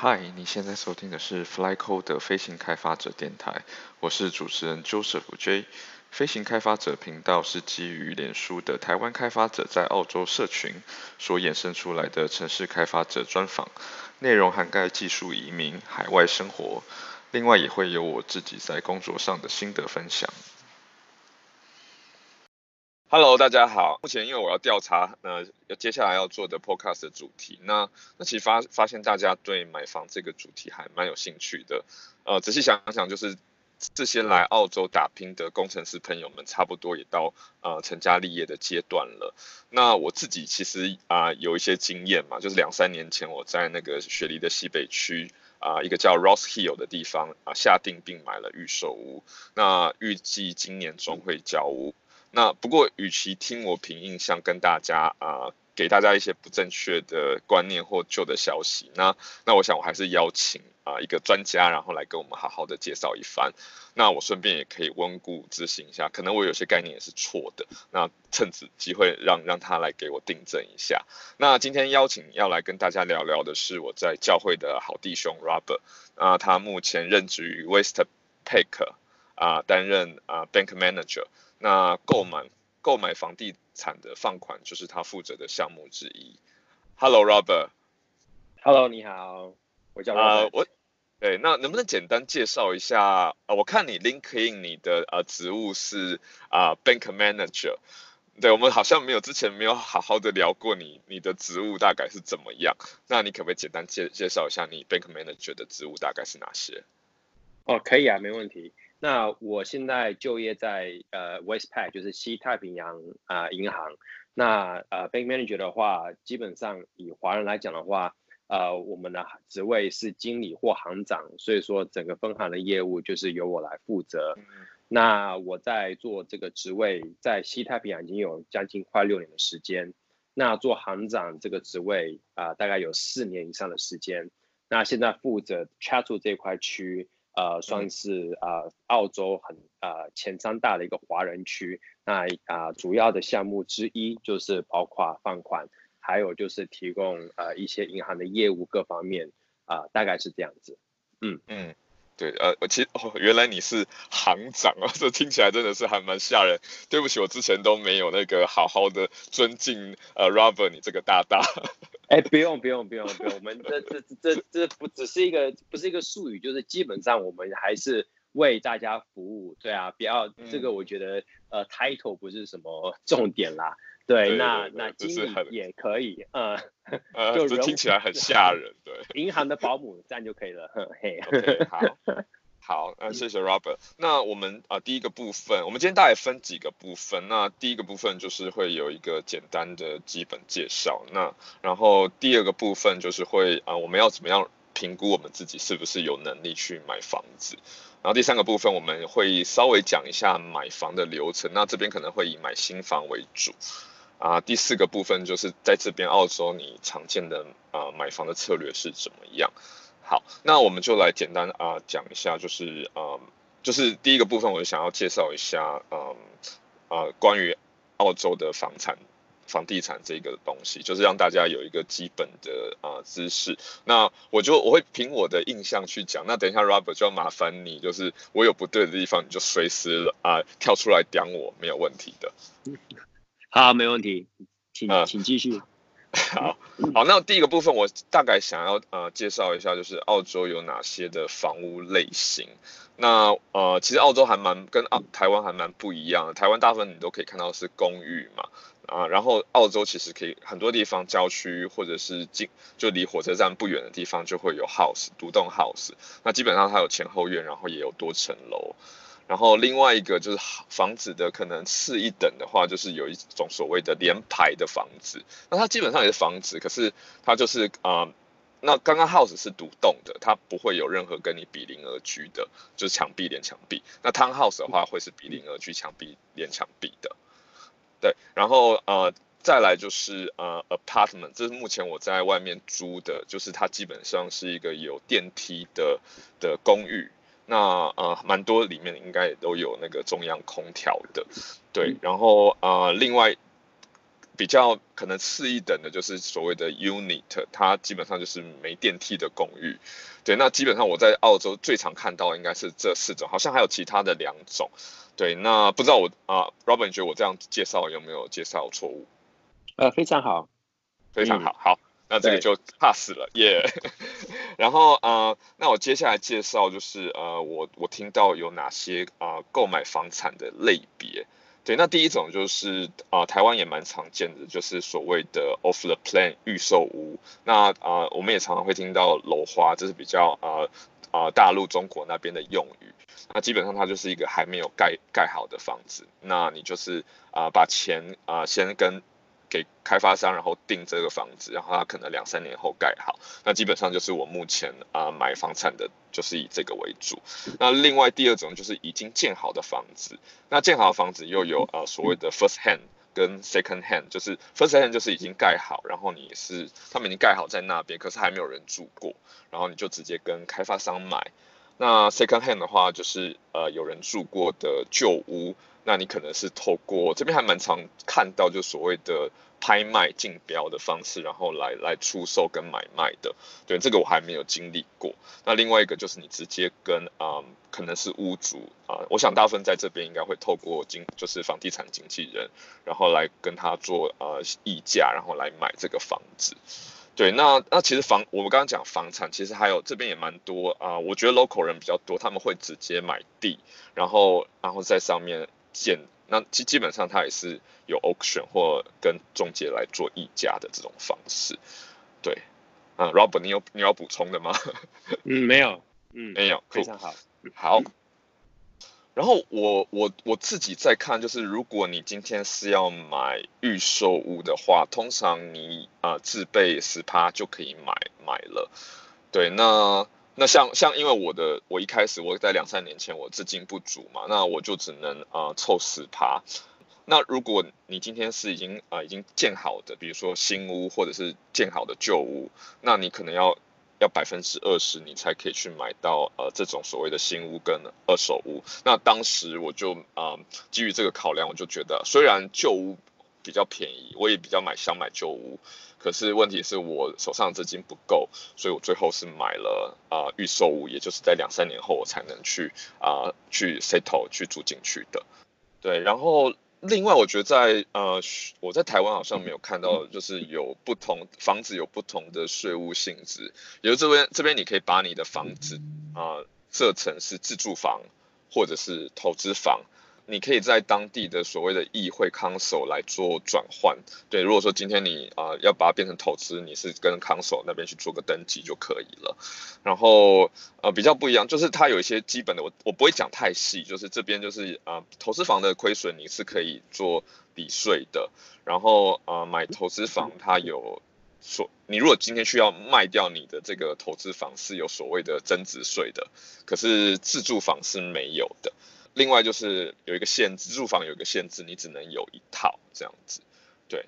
嗨，你现在收听的是 FlyCoder 飞行开发者电台，我是主持人 Joseph J。飞行开发者频道是基于脸书的台湾开发者在澳洲社群所衍生出来的城市开发者专访，内容涵盖技术移民、海外生活，另外也会有我自己在工作上的心得分享。Hello，大家好。目前因为我要调查，呃，接下来要做的 Podcast 的主题，那那其实发发现大家对买房这个主题还蛮有兴趣的。呃，仔细想想，就是这些来澳洲打拼的工程师朋友们，差不多也到呃成家立业的阶段了。那我自己其实啊、有一些经验嘛，就是两三年前我在那个雪梨的西北区啊、一个叫 Ross Hill 的地方啊、下定并买了预售屋，那预计今年中会交屋。那不过，与其听我凭印象跟大家啊、呃，给大家一些不正确的观念或旧的消息，那那我想我还是邀请啊、一个专家，然后来跟我们好好的介绍一番。那我顺便也可以温故知新一下，可能我有些概念也是错的。那趁此机会让让他来给我订正一下。那今天邀请要来跟大家聊聊的是我在教会的好弟兄 Robert，那，他目前任职于 Westpac 啊，担任啊 Bank Manager。那购买购买房地产的放款就是他负责的项目之一。Hello，Robert。Hello，你好，我叫 Robert。呃，我，对，那能不能简单介绍一下？呃，我看你 LinkedIn 你的呃职务是啊、呃、Bank Manager。对，我们好像没有之前没有好好的聊过你你的职务大概是怎么样？那你可不可以简单介介绍一下你 Bank Manager 的职务大概是哪些？哦，可以啊，没问题。那我现在就业在呃 Westpac，就是西太平洋啊、呃、银行。那呃 Bank Manager 的话，基本上以华人来讲的话，呃我们的职位是经理或行长，所以说整个分行的业务就是由我来负责。嗯、那我在做这个职位，在西太平洋已经有将近快六年的时间。那做行长这个职位啊、呃，大概有四年以上的时间。那现在负责 Chatswood 这块区。呃，算是呃澳洲很呃前三大的一个华人区，那啊、呃、主要的项目之一就是包括放款，还有就是提供呃一些银行的业务各方面啊、呃，大概是这样子。嗯嗯。对，呃，我其实哦，原来你是行长啊，这听起来真的是还蛮吓人。对不起，我之前都没有那个好好的尊敬呃，Robert 你这个大大。哎，不用不用不用不用，我们这这这这不只是一个不是一个术语，就是基本上我们还是为大家服务。对啊，不要、嗯、这个，我觉得呃，title 不是什么重点啦。对，那那经理也可以，呃，呃，就听起来很 吓人，对。银行的保姆这样就可以了，嘿。Okay, 好，好，那谢谢 Robert。那我们啊、呃，第一个部分，我们今天大概分几个部分。那第一个部分就是会有一个简单的基本介绍。那然后第二个部分就是会啊、呃，我们要怎么样评估我们自己是不是有能力去买房子。然后第三个部分我们会稍微讲一下买房的流程。那这边可能会以买新房为主。啊，第四个部分就是在这边澳洲，你常见的啊买房的策略是怎么样？好，那我们就来简单啊讲一下，就是嗯，就是第一个部分，我就想要介绍一下，嗯啊关于澳洲的房产、房地产这个东西，就是让大家有一个基本的啊知识。那我就我会凭我的印象去讲。那等一下 Robert 就要麻烦你，就是我有不对的地方，你就随时啊跳出来讲我，没有问题的。好，没问题，请、呃、请继续。好，好，那第一个部分我大概想要呃介绍一下，就是澳洲有哪些的房屋类型。那呃，其实澳洲还蛮跟澳台湾还蛮不一样的。台湾大部分你都可以看到是公寓嘛，啊、然后澳洲其实可以很多地方郊区或者是近就离火车站不远的地方就会有 house 独栋 house。那基本上它有前后院，然后也有多层楼。然后另外一个就是房子的可能次一等的话，就是有一种所谓的联排的房子，那它基本上也是房子，可是它就是啊、那刚刚 house 是独栋的，它不会有任何跟你比邻而居的，就是墙壁连墙壁。那 townhouse 的话会是比邻而居，墙壁连墙壁的。对，然后呃再来就是呃 apartment，这是目前我在外面租的，就是它基本上是一个有电梯的的公寓。那呃，蛮多里面应该也都有那个中央空调的，对。然后呃，另外比较可能次一等的就是所谓的 unit，它基本上就是没电梯的公寓。对，那基本上我在澳洲最常看到应该是这四种，好像还有其他的两种。对，那不知道我啊，Robert 你觉得我这样介绍有没有介绍错误？呃，非常好，非常好，嗯、好，那这个就 pass 了，耶。Yeah、然后呃，那我接下来介绍就是呃，我我听到有哪些啊、呃、购买房产的类别。对，那第一种就是啊、呃，台湾也蛮常见的，就是所谓的 off the plan 预售屋。那啊、呃，我们也常常会听到楼花，这是比较啊啊、呃呃、大陆中国那边的用语。那基本上它就是一个还没有盖盖好的房子，那你就是啊、呃、把钱啊、呃、先跟。给开发商，然后订这个房子，然后他可能两三年后盖好。那基本上就是我目前啊、呃、买房产的，就是以这个为主。那另外第二种就是已经建好的房子。那建好的房子又有呃所谓的 first hand 跟 second hand，就是 first hand 就是已经盖好，然后你是他们已经盖好在那边，可是还没有人住过，然后你就直接跟开发商买。那 second hand 的话就是呃有人住过的旧屋。那你可能是透过这边还蛮常看到，就所谓的拍卖竞标的方式，然后来来出售跟买卖的。对，这个我还没有经历过。那另外一个就是你直接跟啊、嗯，可能是屋主啊，我想大部分在这边应该会透过经，就是房地产经纪人，然后来跟他做呃议价，然后来买这个房子。对，那那其实房我们刚刚讲房产，其实还有这边也蛮多啊，我觉得 local 人比较多，他们会直接买地，然后然后在上面。建那基基本上它也是有 auction 或跟中介来做议价的这种方式，对，啊，Robert 你有你要补充的吗？嗯，没有，嗯，没有，非常好，好。然后我我我自己在看，就是如果你今天是要买预售屋的话，通常你啊、呃、自备十趴就可以买买了，对，那。那像像因为我的我一开始我在两三年前我资金不足嘛，那我就只能啊凑十趴。那如果你今天是已经啊、已经建好的，比如说新屋或者是建好的旧屋，那你可能要要百分之二十你才可以去买到呃这种所谓的新屋跟二手屋。那当时我就啊、基于这个考量，我就觉得虽然旧屋比较便宜，我也比较买想买旧屋。可是问题是我手上资金不够，所以我最后是买了啊预售屋，也就是在两三年后我才能去啊、呃、去 settle 去住进去的。对，然后另外我觉得在呃我在台湾好像没有看到，就是有不同房子有不同的税务性质，比如这边这边你可以把你的房子啊、呃、设成是自住房或者是投资房。你可以在当地的所谓的议会 council 来做转换，对，如果说今天你啊、要把它变成投资，你是跟 council 那边去做个登记就可以了。然后呃比较不一样，就是它有一些基本的，我我不会讲太细，就是这边就是啊、投资房的亏损你是可以做抵税的，然后啊、买投资房它有所，你如果今天需要卖掉你的这个投资房是有所谓的增值税的，可是自住房是没有的。另外就是有一个限制，住房有一个限制，你只能有一套这样子。对，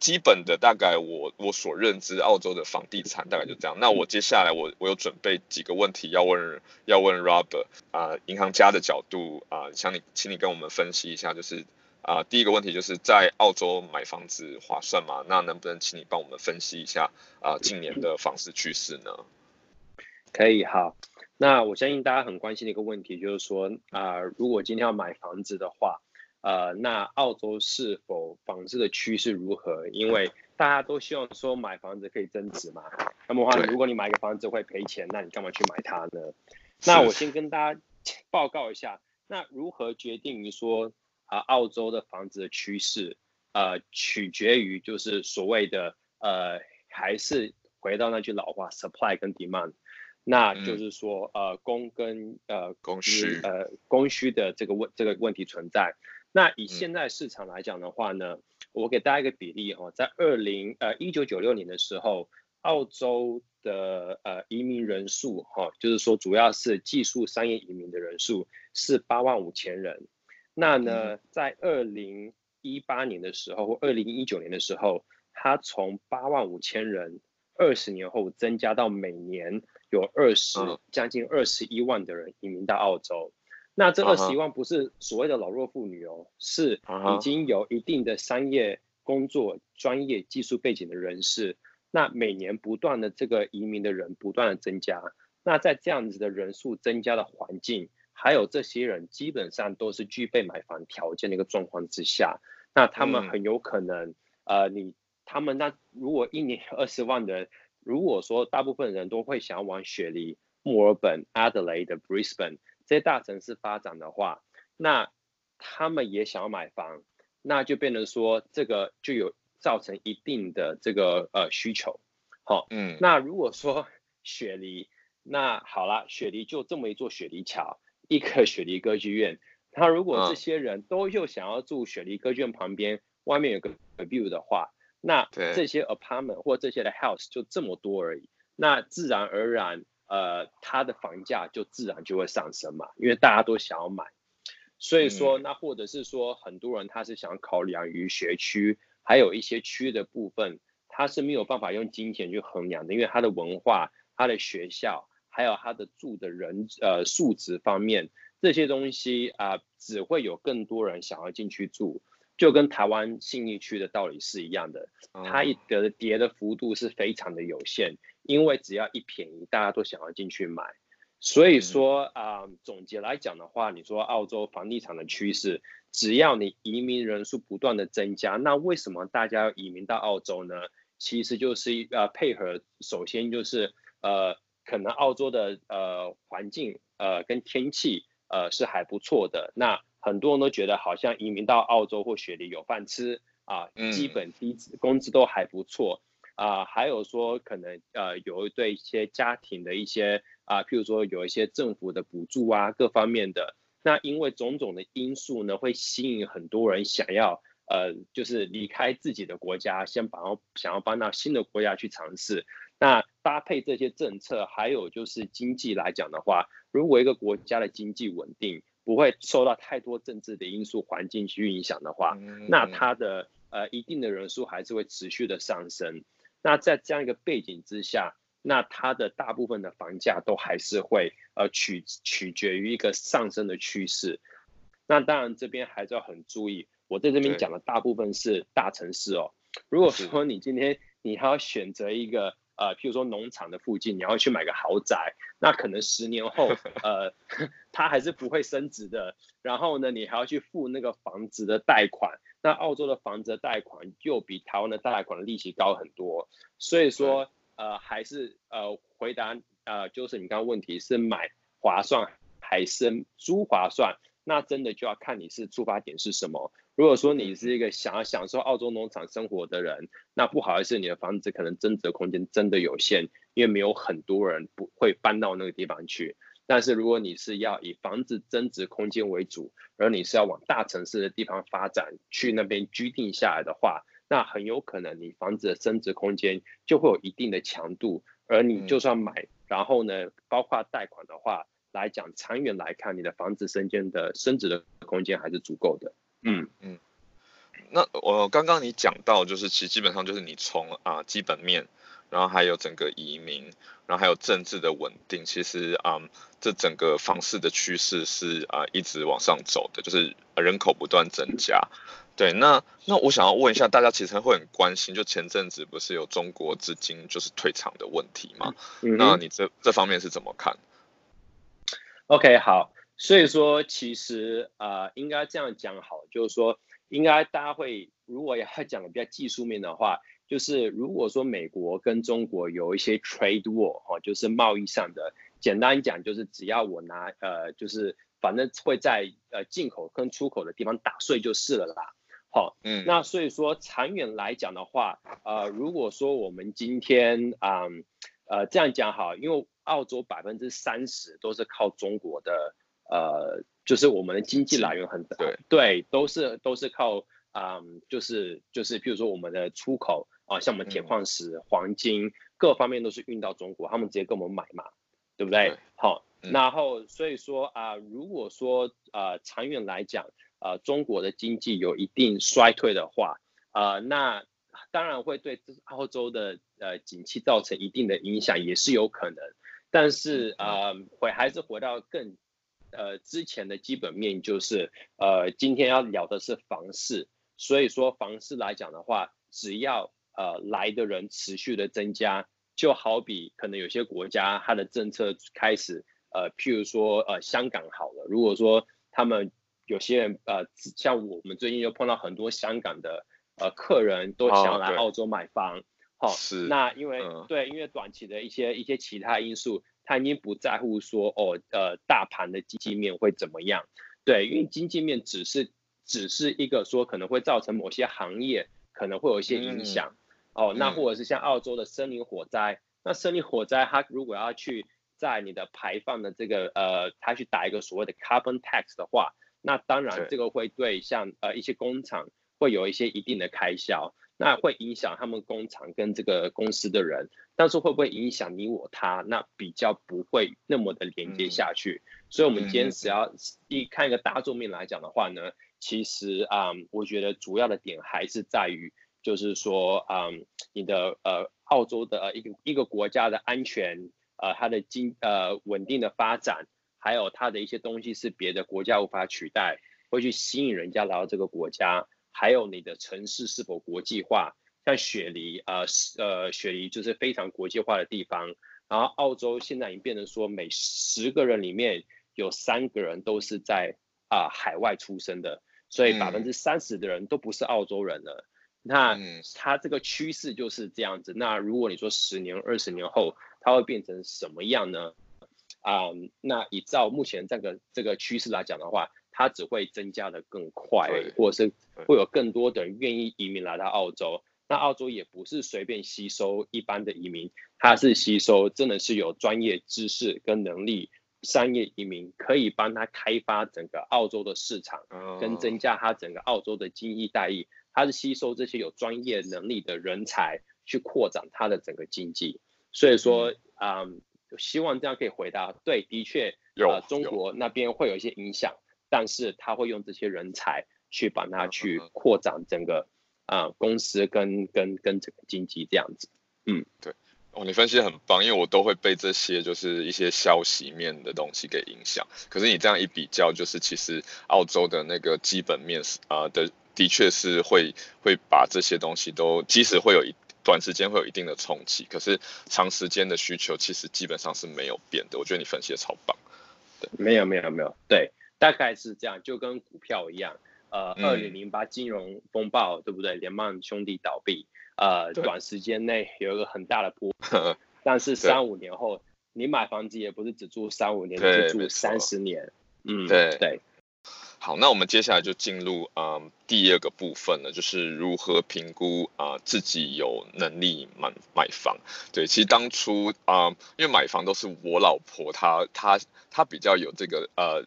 基本的大概我我所认知澳洲的房地产大概就这样。那我接下来我我有准备几个问题要问要问 Robert 啊、呃，银行家的角度啊，想、呃、你请你跟我们分析一下，就是啊、呃、第一个问题就是在澳洲买房子划算吗？那能不能请你帮我们分析一下啊、呃、近年的房市趋势呢？可以，好。那我相信大家很关心的一个问题就是说，啊、呃，如果今天要买房子的话，呃，那澳洲是否房子的趋势如何？因为大家都希望说买房子可以增值嘛。那么的话，如果你买一个房子会赔钱，那你干嘛去买它呢？那我先跟大家 报告一下，那如何决定于说啊、呃，澳洲的房子的趋势，呃，取决于就是所谓的呃，还是回到那句老话，supply 跟 demand。那就是说，呃，供跟呃供需呃供需的这个问这个问题存在。那以现在市场来讲的话呢，嗯、我给大家一个比例哈，在二零呃一九九六年的时候，澳洲的呃移民人数哈，就是说主要是技术商业移民的人数是八万五千人。那呢，嗯、在二零一八年的时候或二零一九年的时候，它从八万五千人二十年后增加到每年。有二十将近二十一万的人移民到澳洲，那这二十一万不是所谓的老弱妇女哦，是已经有一定的商业工作专业技术背景的人士，那每年不断的这个移民的人不断的增加，那在这样子的人数增加的环境，还有这些人基本上都是具备买房条件的一个状况之下，那他们很有可能，嗯、呃，你他们那如果一年二十万的，如果说大部分人都会想要往雪梨、墨尔本、Adelaide、Brisbane 这些大城市发展的话，那他们也想要买房，那就变成说这个就有造成一定的这个呃需求，好，嗯，那如果说 雪梨，那好了，雪梨就这么一座雪梨桥。一个雪梨歌剧院，那如果这些人都又想要住雪梨歌剧院旁边，外面有个 view 的话，那这些 apartment 或这些的 house 就这么多而已，那自然而然，呃，它的房价就自然就会上升嘛，因为大家都想要买，所以说，那或者是说，很多人他是想考量于学区，还有一些区的部分，他是没有办法用金钱去衡量的，因为他的文化，他的学校。还有他的住的人呃素质方面，这些东西啊、呃，只会有更多人想要进去住，就跟台湾信义区的道理是一样的。它一个跌的幅度是非常的有限，因为只要一便宜，大家都想要进去买。所以说啊、呃，总结来讲的话，你说澳洲房地产的趋势，只要你移民人数不断的增加，那为什么大家要移民到澳洲呢？其实就是呃配合，首先就是呃。可能澳洲的呃环境呃跟天气呃是还不错的，那很多人都觉得好像移民到澳洲或雪梨有饭吃啊，基本低工资都还不错啊，还有说可能呃有对一些家庭的一些啊，譬如说有一些政府的补助啊各方面的，那因为种种的因素呢，会吸引很多人想要呃就是离开自己的国家，先把想要搬到新的国家去尝试。那搭配这些政策，还有就是经济来讲的话，如果一个国家的经济稳定，不会受到太多政治的因素环境去影响的话，那它的呃一定的人数还是会持续的上升。那在这样一个背景之下，那它的大部分的房价都还是会呃取取决于一个上升的趋势。那当然这边还是要很注意，我在这边讲的大部分是大城市哦。如果说你今天你还要选择一个。呃，譬如说农场的附近，你要去买个豪宅，那可能十年后，呃，它还是不会升值的。然后呢，你还要去付那个房子的贷款，那澳洲的房子的贷款又比台湾的贷款的利息高很多。所以说，呃，还是呃，回答呃，就是你刚刚问题是买划算还是租划算？那真的就要看你是出发点是什么。如果说你是一个想要享受澳洲农场生活的人，那不好意思，你的房子可能增值空间真的有限，因为没有很多人不会搬到那个地方去。但是如果你是要以房子增值空间为主，而你是要往大城市的地方发展，去那边居定下来的话，那很有可能你房子的增值空间就会有一定的强度，而你就算买，然后呢，包括贷款的话。来讲，长远来看，你的房子升间的升值的空间还是足够的。嗯嗯。那我刚刚你讲到，就是其实基本上就是你从啊、呃、基本面，然后还有整个移民，然后还有政治的稳定，其实啊、呃、这整个房市的趋势是啊、呃、一直往上走的，就是人口不断增加。对，那那我想要问一下大家，其实会很关心，就前阵子不是有中国资金就是退场的问题吗？嗯、那你这这方面是怎么看？OK，好，所以说其实呃应该这样讲好，就是说应该大家会如果要 讲的比较技术面的话，就是如果说美国跟中国有一些 trade war 哈，就是贸易上的，简单讲就是只要我拿呃就是反正会在呃进口跟出口的地方打碎就是了啦，好，嗯，那所以说长远来讲的话，呃如果说我们今天啊呃，呃这样讲好，因为。澳洲百分之三十都是靠中国的，呃，就是我们的经济来源很大，对，对，都是都是靠，嗯，就是就是，譬如说我们的出口啊，像我们铁矿石、嗯、黄金各方面都是运到中国，他们直接跟我们买嘛，对不对？对好，嗯、然后所以说啊、呃，如果说呃长远来讲，呃中国的经济有一定衰退的话，呃那当然会对澳洲的呃景气造成一定的影响，也是有可能。但是呃，回还是回到更呃之前的基本面，就是呃今天要聊的是房市，所以说房市来讲的话，只要呃来的人持续的增加，就好比可能有些国家它的政策开始呃，譬如说呃香港好了，如果说他们有些人呃像我们最近就碰到很多香港的呃客人都想来澳洲买房，好、哦，是。那因为、嗯、对，因为短期的一些一些其他因素，他已经不在乎说哦呃大盘的经济面会怎么样，对，因为经济面只是只是一个说可能会造成某些行业可能会有一些影响。嗯。哦，那或者是像澳洲的森林火灾，嗯、那森林火灾它如果要去在你的排放的这个呃，它去打一个所谓的 carbon tax 的话，那当然这个会对像呃一些工厂会有一些一定的开销，那会影响他们工厂跟这个公司的人，但是会不会影响你我他？那比较不会那么的连接下去。嗯、所以，我们今天只要一看一个大众面来讲的话呢，其实啊、嗯，我觉得主要的点还是在于。就是说，嗯，你的呃，澳洲的呃一个一个国家的安全，呃，它的经呃稳定的发展，还有它的一些东西是别的国家无法取代，会去吸引人家来到这个国家，还有你的城市是否国际化，像雪梨，呃，呃，雪梨就是非常国际化的地方，然后澳洲现在已经变成说，每十个人里面有三个人都是在啊、呃、海外出生的，所以百分之三十的人都不是澳洲人了。那它这个趋势就是这样子。那如果你说十年、二十年后，它会变成什么样呢？啊、嗯，那以照目前这个这个趋势来讲的话，它只会增加的更快，或者是会有更多的人愿意移民来到澳洲。那澳洲也不是随便吸收一般的移民，它是吸收真的是有专业知识跟能力商业移民，可以帮他开发整个澳洲的市场，跟增加他整个澳洲的经济待遇。它是吸收这些有专业能力的人才去扩展它的整个经济，所以说，嗯，嗯，希望这样可以回答。对，的确，呃，中国那边会有一些影响，但是他会用这些人才去帮他去扩展整个啊、呃、公司跟跟跟整个经济这样子。嗯，对。哦，你分析的很棒，因为我都会被这些就是一些消息面的东西给影响。可是你这样一比较，就是其实澳洲的那个基本面是啊、呃、的。的确是会会把这些东西都，即使会有一短时间会有一定的冲击，可是长时间的需求其实基本上是没有变的。我觉得你分析的超棒。对，没有没有没有，对，大概是这样，就跟股票一样。呃，二零零八金融风暴，对不对？联邦兄弟倒闭，呃，短时间内有一个很大的波，但是三五年后，你买房子也不是只住三五年，你是住三十年。嗯，对对。好，那我们接下来就进入嗯第二个部分了，就是如何评估啊、呃、自己有能力买买房。对，其实当初啊、呃，因为买房都是我老婆她她她比较有这个呃。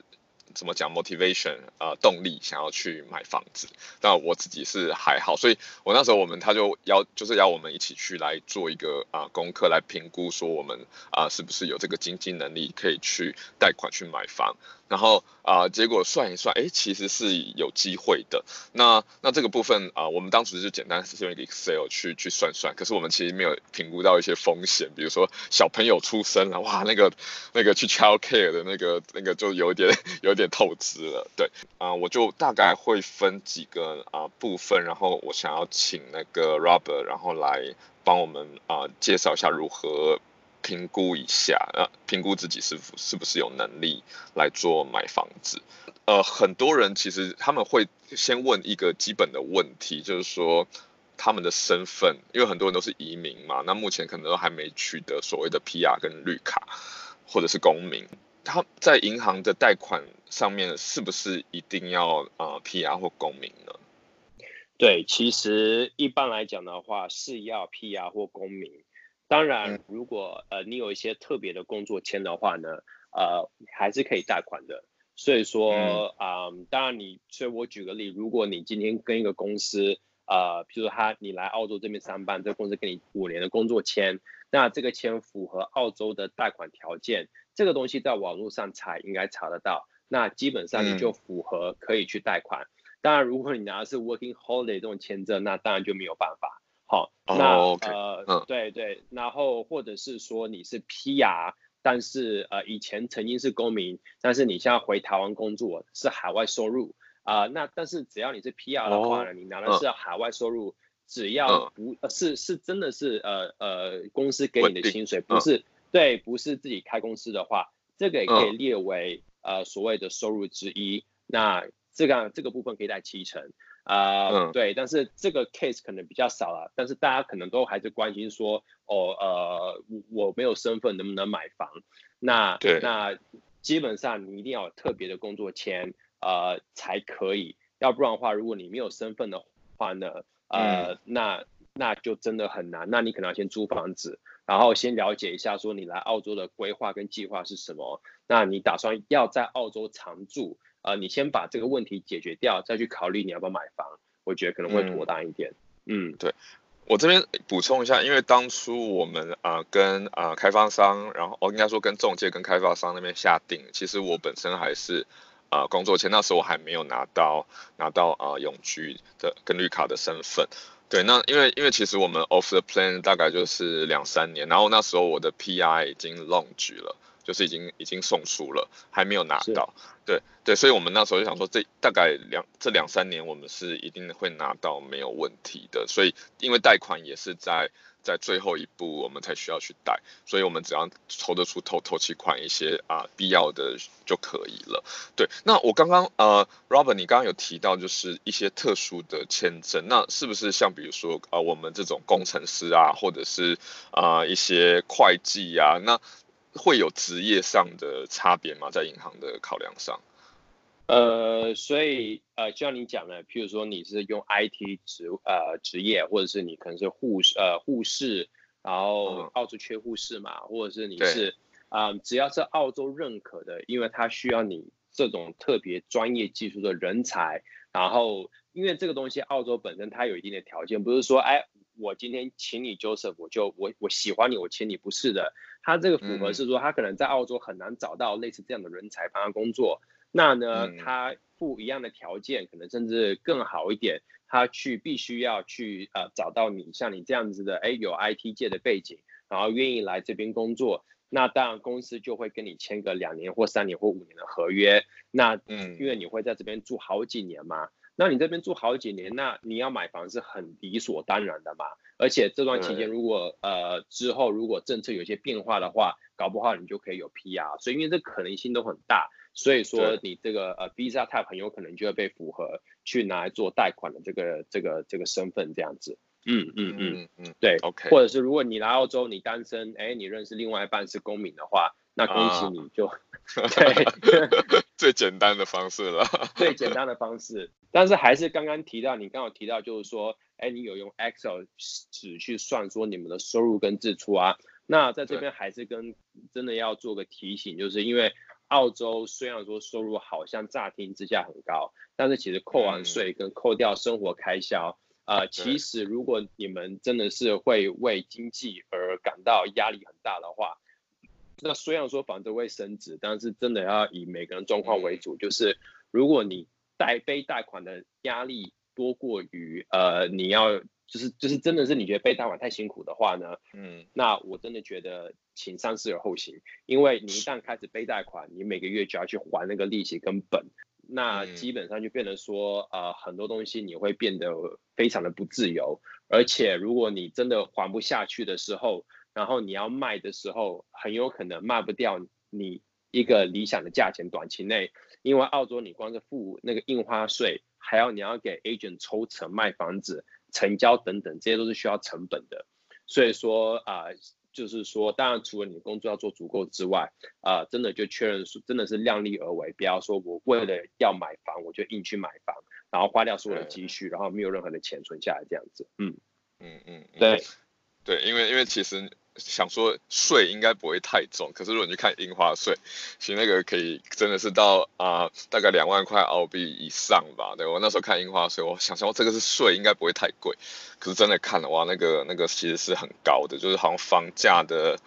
怎么讲 motivation 啊动力想要去买房子，那我自己是还好，所以我那时候我们他就要就是要我们一起去来做一个啊、功课来评估说我们啊、是不是有这个经济能力可以去贷款去买房，然后啊、呃、结果算一算，哎其实是有机会的。那那这个部分啊、呃、我们当时就简单是用一个 Excel 去去算算，可是我们其实没有评估到一些风险，比如说小朋友出生了，哇那个那个去 child care 的那个那个就有点有点。透支了，对啊、呃，我就大概会分几个啊、呃、部分，然后我想要请那个 Robert，然后来帮我们啊、呃、介绍一下如何评估一下，呃，评估自己是否是不是有能力来做买房子。呃，很多人其实他们会先问一个基本的问题，就是说他们的身份，因为很多人都是移民嘛，那目前可能都还没取得所谓的 PR 跟绿卡或者是公民。他在银行的贷款上面是不是一定要啊、呃、PR 或公民呢？对，其实一般来讲的话是要 PR 或公民。当然，如果呃你有一些特别的工作签的话呢，呃还是可以贷款的。所以说啊、嗯呃，当然你，所以我举个例，如果你今天跟一个公司呃，譬如说他你来澳洲这边上班，这个公司给你五年的工作签，那这个签符合澳洲的贷款条件。这个东西在网络上查应该查得到，那基本上你就符合可以去贷款。嗯、当然，如果你拿的是 Working Holiday 这种签证，那当然就没有办法。好，那、oh, okay. 呃，嗯、对对，然后或者是说你是 PR，但是呃以前曾经是公民，但是你现在回台湾工作是海外收入啊、呃，那但是只要你是 PR 的话呢，哦、你拿的是海外收入，嗯、只要不、呃、是是真的是呃呃公司给你的薪水，不是、嗯、对，不是自己开公司的话，这个也可以列为、嗯、呃所谓的收入之一。那这个这个部分可以带七成。啊，呃嗯、对，但是这个 case 可能比较少了，但是大家可能都还是关心说，哦，呃，我没有身份能不能买房？那对。那基本上你一定要有特别的工作签，呃，才可以，要不然的话，如果你没有身份的话呢，呃，嗯、那那就真的很难，那你可能要先租房子，然后先了解一下说你来澳洲的规划跟计划是什么，那你打算要在澳洲常住？呃，你先把这个问题解决掉，再去考虑你要不要买房，我觉得可能会妥当一点。嗯，嗯对，我这边补充一下，因为当初我们啊、呃、跟啊、呃、开发商，然后我应该说跟中介跟开发商那边下定，其实我本身还是啊、呃、工作签，那时候我还没有拿到拿到啊、呃、永居的跟绿卡的身份。对，那因为因为其实我们 off the plan 大概就是两三年，然后那时候我的 PI 已经 launch 了。就是已经已经送出了，还没有拿到，对对，所以我们那时候就想说，这大概两这两三年我们是一定会拿到没有问题的，所以因为贷款也是在在最后一步我们才需要去贷，所以我们只要筹得出头头期款一些啊必要的就可以了。对，那我刚刚呃，Robert 你刚刚有提到就是一些特殊的签证，那是不是像比如说啊、呃、我们这种工程师啊，或者是啊、呃、一些会计啊，那会有职业上的差别吗？在银行的考量上？呃，所以呃，就像你讲的，譬如说你是用 IT 职呃职业，或者是你可能是护士呃护士，然后澳洲缺护士嘛，嗯、或者是你是啊、呃，只要是澳洲认可的，因为它需要你这种特别专业技术的人才，然后因为这个东西澳洲本身它有一定的条件，不是说哎。我今天请你 Joseph，我就我我喜欢你，我请你不是的。他这个符合是说，他可能在澳洲很难找到类似这样的人才帮他工作。那呢，他付一样的条件，可能甚至更好一点。他去必须要去呃找到你像你这样子的，哎，有 IT 界的背景，然后愿意来这边工作。那当然公司就会跟你签个两年或三年或五年的合约。那嗯，因为你会在这边住好几年嘛。那你这边住好几年，那你要买房是很理所当然的嘛。而且这段期间，如果呃之后如果政策有些变化的话，搞不好你就可以有 PR。所以因为这可能性都很大，所以说你这个呃 Visa Type 很有可能就会被符合去拿来做贷款的这个这个这个身份这样子。嗯嗯嗯嗯，对，OK。或者是如果你来澳洲你单身，哎，你认识另外一半是公民的话，那恭喜你就、啊、对最简单的方式了。最简单的方式。但是还是刚刚提到，你刚好提到就是说，哎，你有用 Excel 纸去算说你们的收入跟支出啊？那在这边还是跟真的要做个提醒，就是因为澳洲虽然说收入好像乍听之下很高，但是其实扣完税跟扣掉生活开销，呃，其实如果你们真的是会为经济而感到压力很大的话，那虽然说房子会升值，但是真的要以每个人状况为主，就是如果你贷背贷款的压力多过于呃，你要就是就是真的是你觉得背贷款太辛苦的话呢，嗯，那我真的觉得请三思而后行，因为你一旦开始背贷款，你每个月就要去还那个利息跟本，那基本上就变得说呃很多东西你会变得非常的不自由，而且如果你真的还不下去的时候，然后你要卖的时候，很有可能卖不掉你一个理想的价钱，短期内。因为澳洲你光是付那个印花税，还要你要给 agent 抽成卖房子、成交等等，这些都是需要成本的。所以说啊、呃，就是说，当然除了你工作要做足够之外，啊、呃，真的就确认说，真的是量力而为，不要说我为了要买房，我就硬去买房，然后花掉所有的积蓄，然后没有任何的钱存下来这样子。嗯嗯嗯，对对，因为因为其实。想说税应该不会太重，可是如果你去看印花税，其实那个可以真的是到啊、大概两万块澳币以上吧。对，我那时候看印花税，我想说这个是税应该不会太贵，可是真的看了哇，那个那个其实是很高的，就是好像房价的。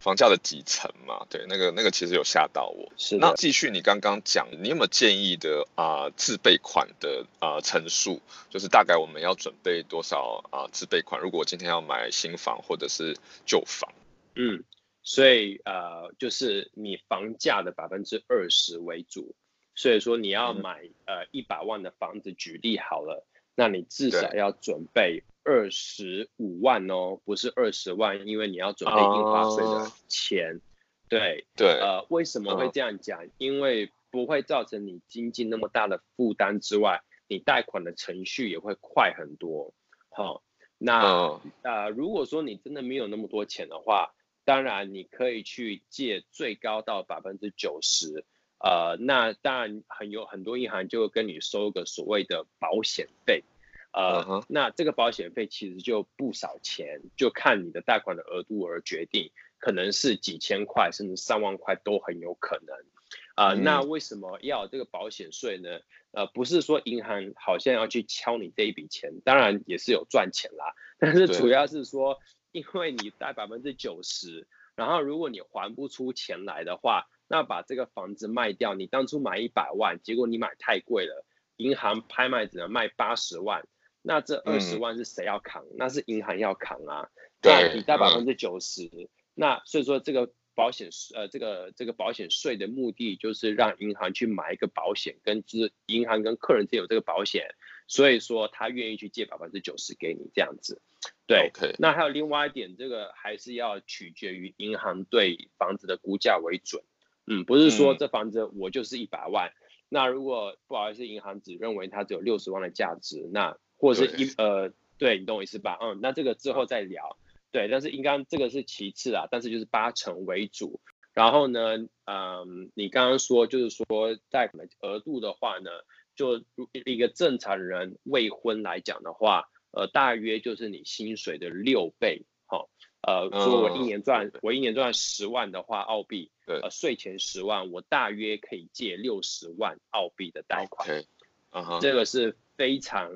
房价的几成嘛？对，那个那个其实有吓到我。是。那继续你刚刚讲，你有没有建议的啊、呃、自备款的啊、呃、成数？就是大概我们要准备多少啊、呃、自备款？如果今天要买新房或者是旧房？嗯，所以呃就是你房价的百分之二十为主。所以说你要买、嗯、呃一百万的房子，举例好了，那你至少要准备二十五万哦，不是二十万，因为你要准备印花税的钱。哦、对对，呃，为什么会这样讲？嗯、因为不会造成你经济那么大的负担之外，你贷款的程序也会快很多。好、哦，那、嗯、呃，如果说你真的没有那么多钱的话，当然你可以去借最高到百分之九十。呃，那当然很有很多银行就会跟你收个所谓的保险费，呃，uh huh. 那这个保险费其实就不少钱，就看你的贷款的额度而决定，可能是几千块甚至上万块都很有可能。啊、呃，mm. 那为什么要有这个保险税呢？呃，不是说银行好像要去敲你这一笔钱，当然也是有赚钱啦，但是主要是说，因为你贷百分之九十，然后如果你还不出钱来的话。那把这个房子卖掉，你当初买一百万，结果你买太贵了，银行拍卖只能卖八十万，那这二十万是谁要扛？嗯、那是银行要扛啊。对，那你贷百分之九十，嗯、那所以说这个保险呃这个这个保险税的目的就是让银行去买一个保险，跟就是银行跟客人之间有这个保险，所以说他愿意去借百分之九十给你这样子。对，Okay. 那还有另外一点，这个还是要取决于银行对房子的估价为准。嗯，不是说这房子我就是一百万，嗯、那如果不好意思，银行只认为它只有六十万的价值，那或者是一呃，对你懂我意思吧？嗯，那这个之后再聊。对，但是应该这个是其次啊，但是就是八成为主。然后呢，嗯，你刚刚说就是说贷款的额度的话呢，就一个正常人未婚来讲的话，呃，大约就是你薪水的六倍，好、哦。呃，说我一年赚，嗯、我一年赚十万的话，澳币，对呃，税前十万，我大约可以借六十万澳币的贷款。Okay. Uh huh. 这个是非常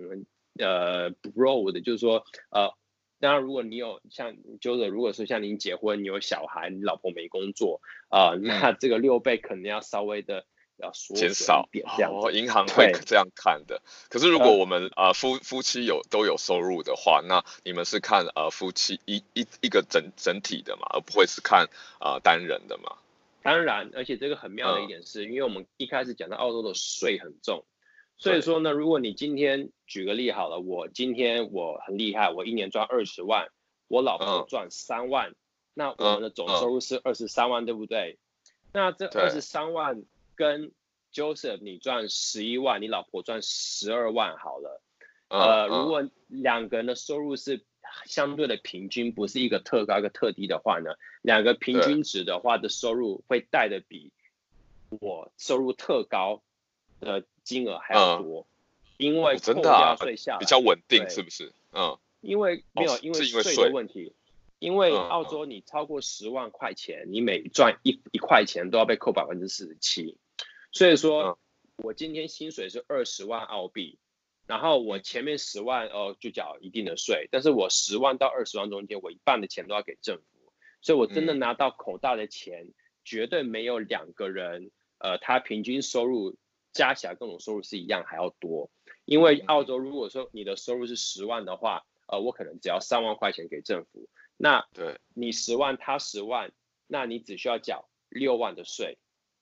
呃 broad 的，就是说，呃，当然如果你有像，就是如果说像您结婚，你有小孩，你老婆没工作，啊、呃，那这个六倍可能要稍微的。要减少点这样，银行会这样看的。可是如果我们呃夫夫妻有都有收入的话，那你们是看呃夫妻一一一个整整体的嘛，而不会是看呃单人的嘛？当然，而且这个很妙的一点是，嗯、因为我们一开始讲到澳洲的税很重，所以说呢，如果你今天举个例好了，我今天我很厉害，我一年赚二十万，我老婆赚三万，嗯、那我们的总收入是二十三万，嗯、对不对？那这二十三万。跟 Joseph 你赚十一万，你老婆赚十二万好了。Uh, uh, 呃，如果两个人的收入是相对的平均，不是一个特高一个特低的话呢，两个平均值的话的收入会带的比我收入特高的金额还要多，uh, 因为扣掉税下来、啊、比较稳定，是不是？嗯，uh, 因为没有因为税的问题，因为澳洲你超过十万块钱，你每赚一一块钱都要被扣百分之四十七。所以说，我今天薪水是二十万澳币，然后我前面十万哦就缴一定的税，但是我十万到二十万中间，我一半的钱都要给政府，所以我真的拿到口袋的钱，绝对没有两个人，呃，他平均收入加起来跟我收入是一样还要多，因为澳洲如果说你的收入是十万的话，呃，我可能只要三万块钱给政府，那对你十万他十万，那你只需要缴六万的税。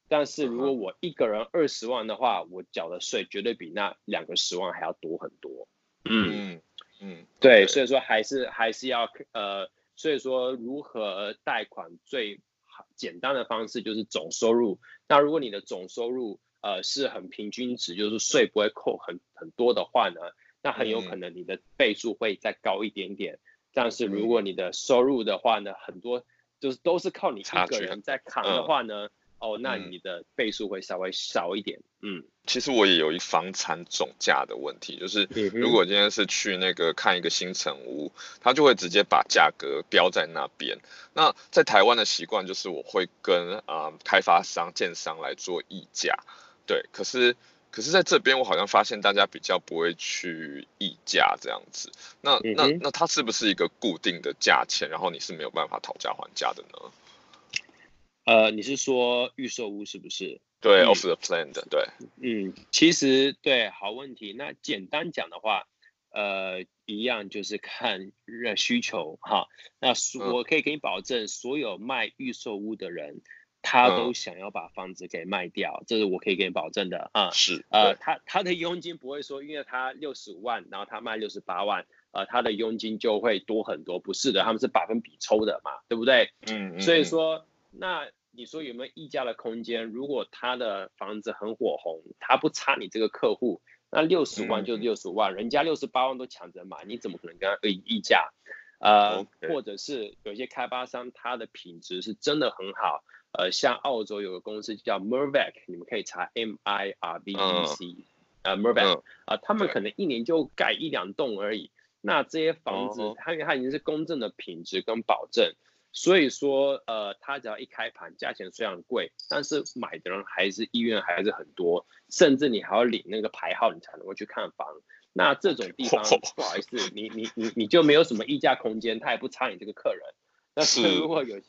但是如果我一个人二十万的话，我缴的税绝对比那两个十万还要多很多。嗯嗯，对，所以说还是还是要呃，所以说如何贷款最好简单的方式就是总收入。那如果你的总收入呃是很平均值，就是税不会扣很很多的话呢，那很有可能你的倍数会再高一点点。但是如果你的收入的话呢，很多就是都是靠你一个人在扛的话呢。哦，那你的倍数会稍微少一点。嗯，其实我也有一房产总价的问题，就是如果今天是去那个看一个新城屋，他就会直接把价格标在那边。那在台湾的习惯就是我会跟啊、呃、开发商、建商来做议价。对，可是可是在这边我好像发现大家比较不会去议价这样子。那那那它是不是一个固定的价钱？然后你是没有办法讨价还价的呢？呃，你是说预售屋是不是？对，off the plan 的，对。嗯，其实对，好问题。那简单讲的话，呃，一样就是看需求哈。那我可以给你保证，所有卖预售屋的人，他都想要把房子给卖掉，嗯、这是我可以给你保证的啊。是，呃，他他的佣金不会说，因为他六十五万，然后他卖六十八万，呃，他的佣金就会多很多，不是的，他们是百分比抽的嘛，对不对？嗯，嗯，所以说，那你说有没有溢价的空间？如果他的房子很火红，他不差你这个客户，那六十万就六十万，嗯、人家六十八万都抢着买，你怎么可能跟他议溢价？呃.或者是有些开发商，他的品质是真的很好。呃，像澳洲有个公司叫 Mirvac，你们可以查 M I R V E C，呃，Mirvac，啊，他们可能一年就改一两栋而已。那这些房子，它因为它已经是公正的品质跟保证，所以说，呃，它只要一开盘，价钱虽然贵，但是买的人还是意愿还是很多，甚至你还要领那个牌号，你才能够去看房。那这种地方，不好意思，你你你你就没有什么议价空间，他也不差你这个客人。但是如果有，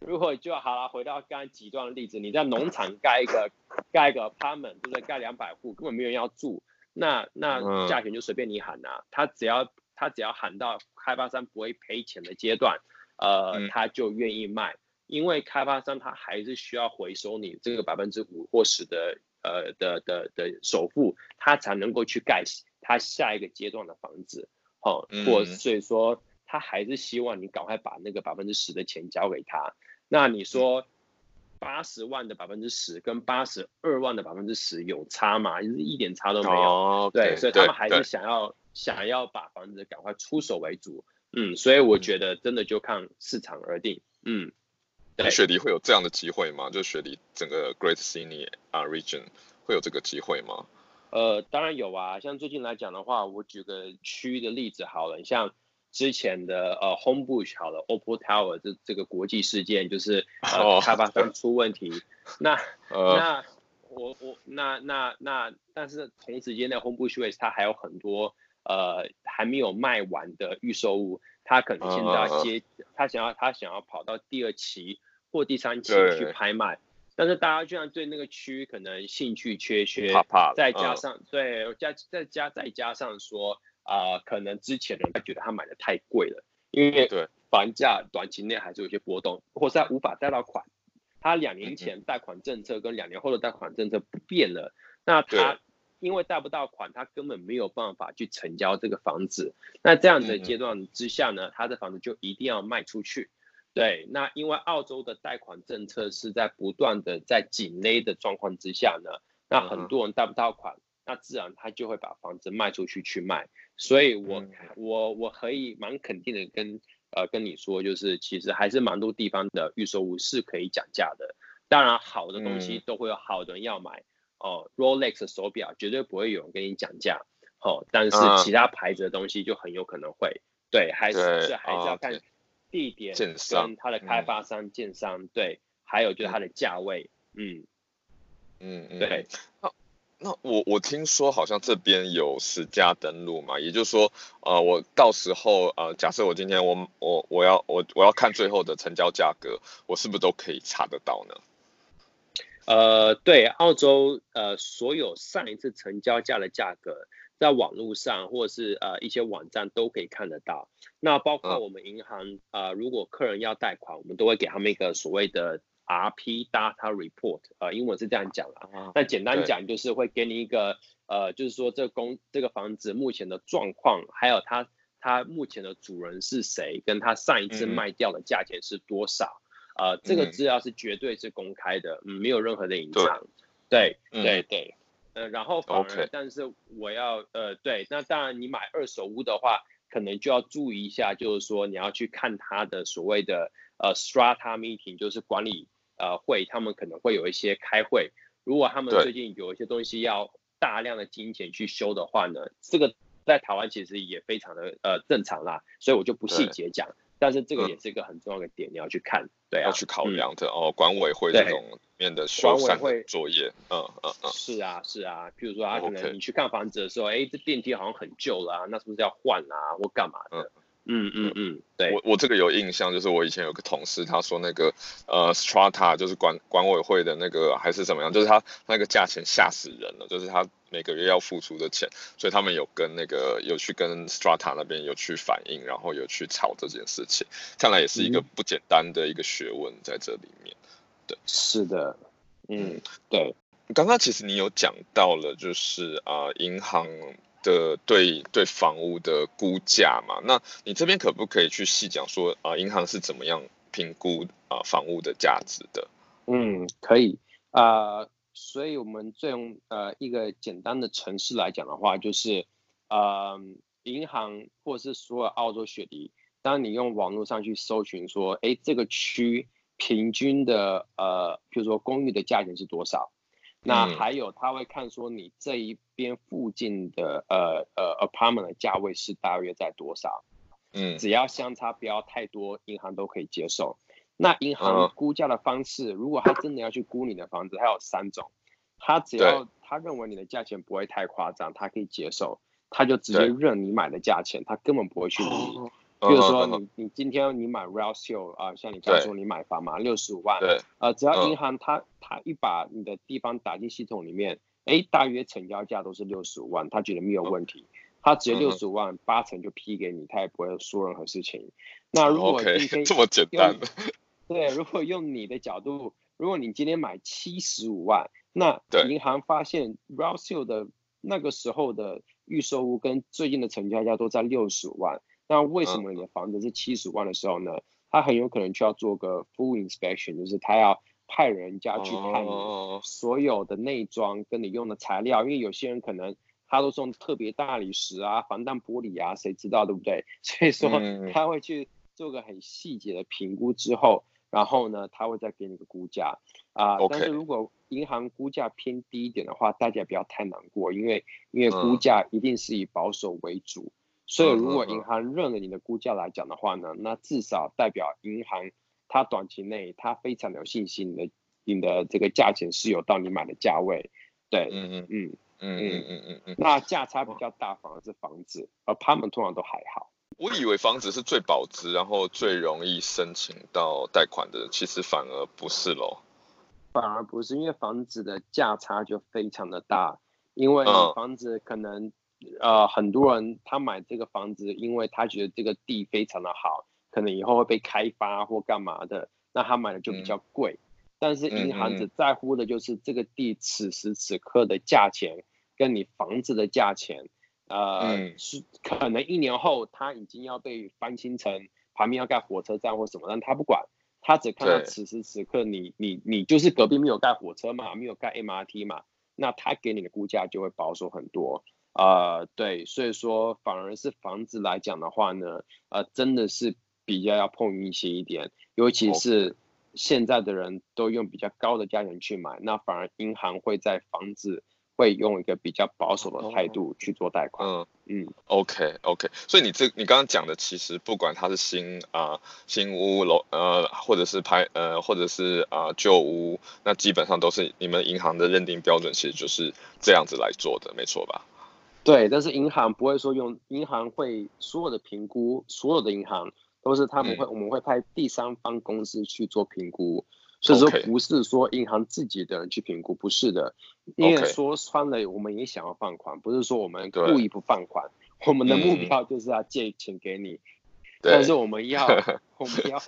如果就好了，回到刚刚极端的例子，你在农场盖一个盖一个 apartment，对不对？盖两百户，根本没有人要住，那那价钱就随便你喊呐、啊。他只要他只要喊到开发商不会赔钱的阶段，呃，他就愿意卖，因为开发商他还是需要回收你这个百分之五或十的呃的的的首付，他才能够去盖。他下一个阶段的房子，好、哦，或所以说他还是希望你赶快把那个百分之十的钱交给他。那你说八十万的百分之十跟八十二万的百分之十有差吗？就是一点差都没有。哦、对，所以他们还是想要想要把房子赶快出手为主。嗯，所以我觉得真的就看市场而定。嗯，对。雪梨会有这样的机会吗？就雪梨整个 Great Sydney 啊 Region 会有这个机会吗？呃，当然有啊，像最近来讲的话，我举个区域的例子好了，像之前的呃 Homebush 好了，OPPO Tower 这这个国际事件，就是呃、oh, 开发商出问题，那、uh, 那我我那那那，但是同时间的 Homebush West 它还有很多呃还没有卖完的预售物，它可能现在要接，他、uh, 想要它想要跑到第二期或第三期去拍卖。但是大家居然对那个区可能兴趣缺缺，怕怕再加上、嗯、对加再加再加上说啊、呃，可能之前人他觉得他买的太贵了，因为对。房价短期内还是有些波动，或是他无法贷到款，他两年前贷款政策跟两年后的贷款政策不变了，那他因为贷不到款，他根本没有办法去成交这个房子，那这样的阶段之下呢，他的房子就一定要卖出去。对，那因为澳洲的贷款政策是在不断的在紧勒的状况之下呢，那很多人贷不到款，那自然他就会把房子卖出去去卖。所以我我我可以蛮肯定的跟呃跟你说，就是其实还是蛮多地方的预售屋是可以讲价的。当然好的东西都会有好的人要买哦，Rolex 手表绝对不会有人跟你讲价，哦，但是其他牌子的东西就很有可能会，对，还是是还是要看。地点跟它的开发商、建商，对，还有就是它的价位，嗯，嗯嗯，对。那那我我听说好像这边有实价登录嘛，也就是说，呃，我到时候呃，假设我今天我我我要我我要看最后的成交价格，我是不是都可以查得到呢？呃，对，澳洲呃所有上一次成交价的价格。在网络上或者是呃一些网站都可以看得到。那包括我们银行啊、呃，如果客人要贷款，我们都会给他们一个所谓的 RP Data Report，呃，英文是这样讲啦。那简单讲就是会给你一个呃，就是说这个公这个房子目前的状况，还有它它目前的主人是谁，跟他上一次卖掉的价钱是多少。呃，这个资料是绝对是公开的，嗯，没有任何的隐藏。对对对。对呃，然后反而，Okay. 但是我要，呃，对，那当然，你买二手屋的话，可能就要注意一下，就是说你要去看它的所谓的呃 strata meeting，就是管理呃会，他们可能会有一些开会。如果他们最近有一些东西要大量的金钱去修的话呢，这个在台湾其实也非常的呃正常啦，所以我就不细节讲。但是这个也是一个很重要的点，嗯、你要去看，对、啊，要去考量的、嗯、哦。管委会这种面的修缮作业，嗯嗯嗯，是啊是啊。譬如说啊，可能你去看房子的时候，哎、这电梯好像很旧了、啊，那是不是要换啊，或干嘛的？嗯嗯嗯嗯，对。我我这个有印象，就是我以前有个同事，他说那个呃，Strata 就是管管委会的那个还是怎么样，就是他那个价钱吓死人了，就是他。每个月要付出的钱，所以他们有跟那个有去跟 Strata 那边有去反映，然后有去吵这件事情。看来也是一个不简单的一个学问在这里面。对。是的，嗯，对。刚刚其实你有讲到了，就是啊，呃，银行的对对房屋的估价嘛，那你这边可不可以去细讲说啊，银行是怎么样评估啊，房屋的价值的？嗯，可以啊，所以我们最用呃一个简单的程式来讲的话，就是呃银行或是所有澳洲雪梨，当你用网络上去搜寻说，哎，这个区平均的呃，比如说公寓的价钱是多少？那还有，他会看说你这一边附近的呃呃 apartment 的价位是大约在多少？嗯，只要相差不要太多，银行都可以接受。那银行估价的方式，如果他真的要去估你的房子，他有三种。他只要他认为你的价钱不会太夸张，他可以接受，他就直接认你买的价钱，他根本不会去。比如说你你今天你买 Rouse Hill 啊，像你刚才说你买房嘛，六十五万，对，呃，只要银行他他一把你的地方打进系统里面，哎，大约成交价都是六十五万，他觉得没有问题，他直接六十五万八成就批给你，他也不会说任何事情。那如果今天这么简单，对，如果用你的角度，如果你今天买七十五万，那银行发现 Rouse Hill 的那个时候的预售屋跟最近的成交价都在六十五万。那为什么你的房子是七十万的时候呢？他很有可能就要做个 full inspection，就是他要派人家去看你所有的内装跟你用的材料，因为有些人可能他都是用特别大理石啊、防弹玻璃啊，谁知道对不对？所以说他会去做个很细节的评估之后，然后呢，他会再给你个估价啊。但是如果银行估价偏低一点的话，大家不要太难过，因为因为估价一定是以保守为主。所以，如果银行认了你的估价来讲的话呢，那至少代表银行它短期内它非常有信心，你的你的这个价钱是有到你买的价位。对，嗯嗯嗯嗯嗯嗯嗯嗯。那价差比较大，反而是房子，而他们通常都还好。我以为房子是最保值，然后最容易申请到贷款的，其实反而不是喽。反而不是，因为房子的价差就非常的大，因为房子可能。呃，很多人他买这个房子，因为他觉得这个地非常的好，可能以后会被开发或干嘛的，那他买的就比较贵。嗯、但是银行只在乎的就是这个地此时此刻的价钱，跟你房子的价钱，呃，是、嗯、可能一年后他已经要被翻新成旁边要盖火车站或什么，但他不管，他只看到此时此刻你你你就是隔壁没有盖火车嘛，没有盖 MRT 嘛，那他给你的估价就会保守很多。呃，对，所以说反而是房子来讲的话呢，呃，真的是比较要碰运气一点，尤其是现在的人都用比较高的价钱去买，那反而银行会在房子会用一个比较保守的态度去做贷款。嗯嗯，OK OK，所以你这你刚刚讲的，其实不管它是新啊、呃、新屋楼呃，或者是拍呃，或者是啊、呃、旧屋，那基本上都是你们银行的认定标准，其实就是这样子来做的，没错吧？对，但是银行不会说用，银行会所有的评估，所有的银行都是他们会，嗯、我们会派第三方公司去做评估，所以说不是说银行自己的人去评估，不是的，因为说穿了，我们也想要放款，不是说我们故意不放款，我们的目标就是要借钱给你，嗯、但是我们要 我们要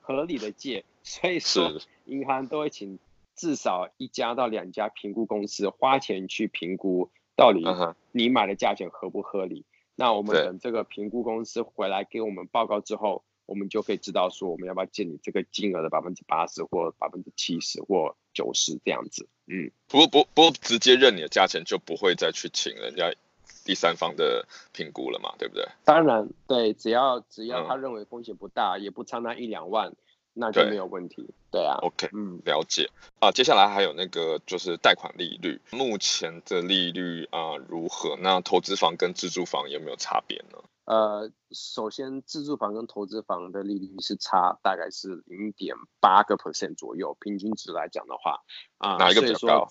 合理的借，所以说银行都会请至少一家到两家评估公司花钱去评估。到底你买的价钱合不合理？Uh. 那我们等这个评估公司回来给我们报告之后，我们就可以知道说我们要不要借你这个金额的百分之八十或百分之七十或九十这样子。嗯，不不不直接认你的价钱就不会再去请人家第三方的评估了嘛，对不对？当然，对，只要只要他认为风险不大，嗯、也不差那一两万。那就没有问题，对，对啊，OK，嗯，了解啊。接下来还有那个就是贷款利率，目前的利率啊如何？那投资房跟自住房有没有差别呢？呃，首先自住房跟投资房的利率是差大概是零点八个 percent 左右，平均值来讲的话啊，哪一个比较高？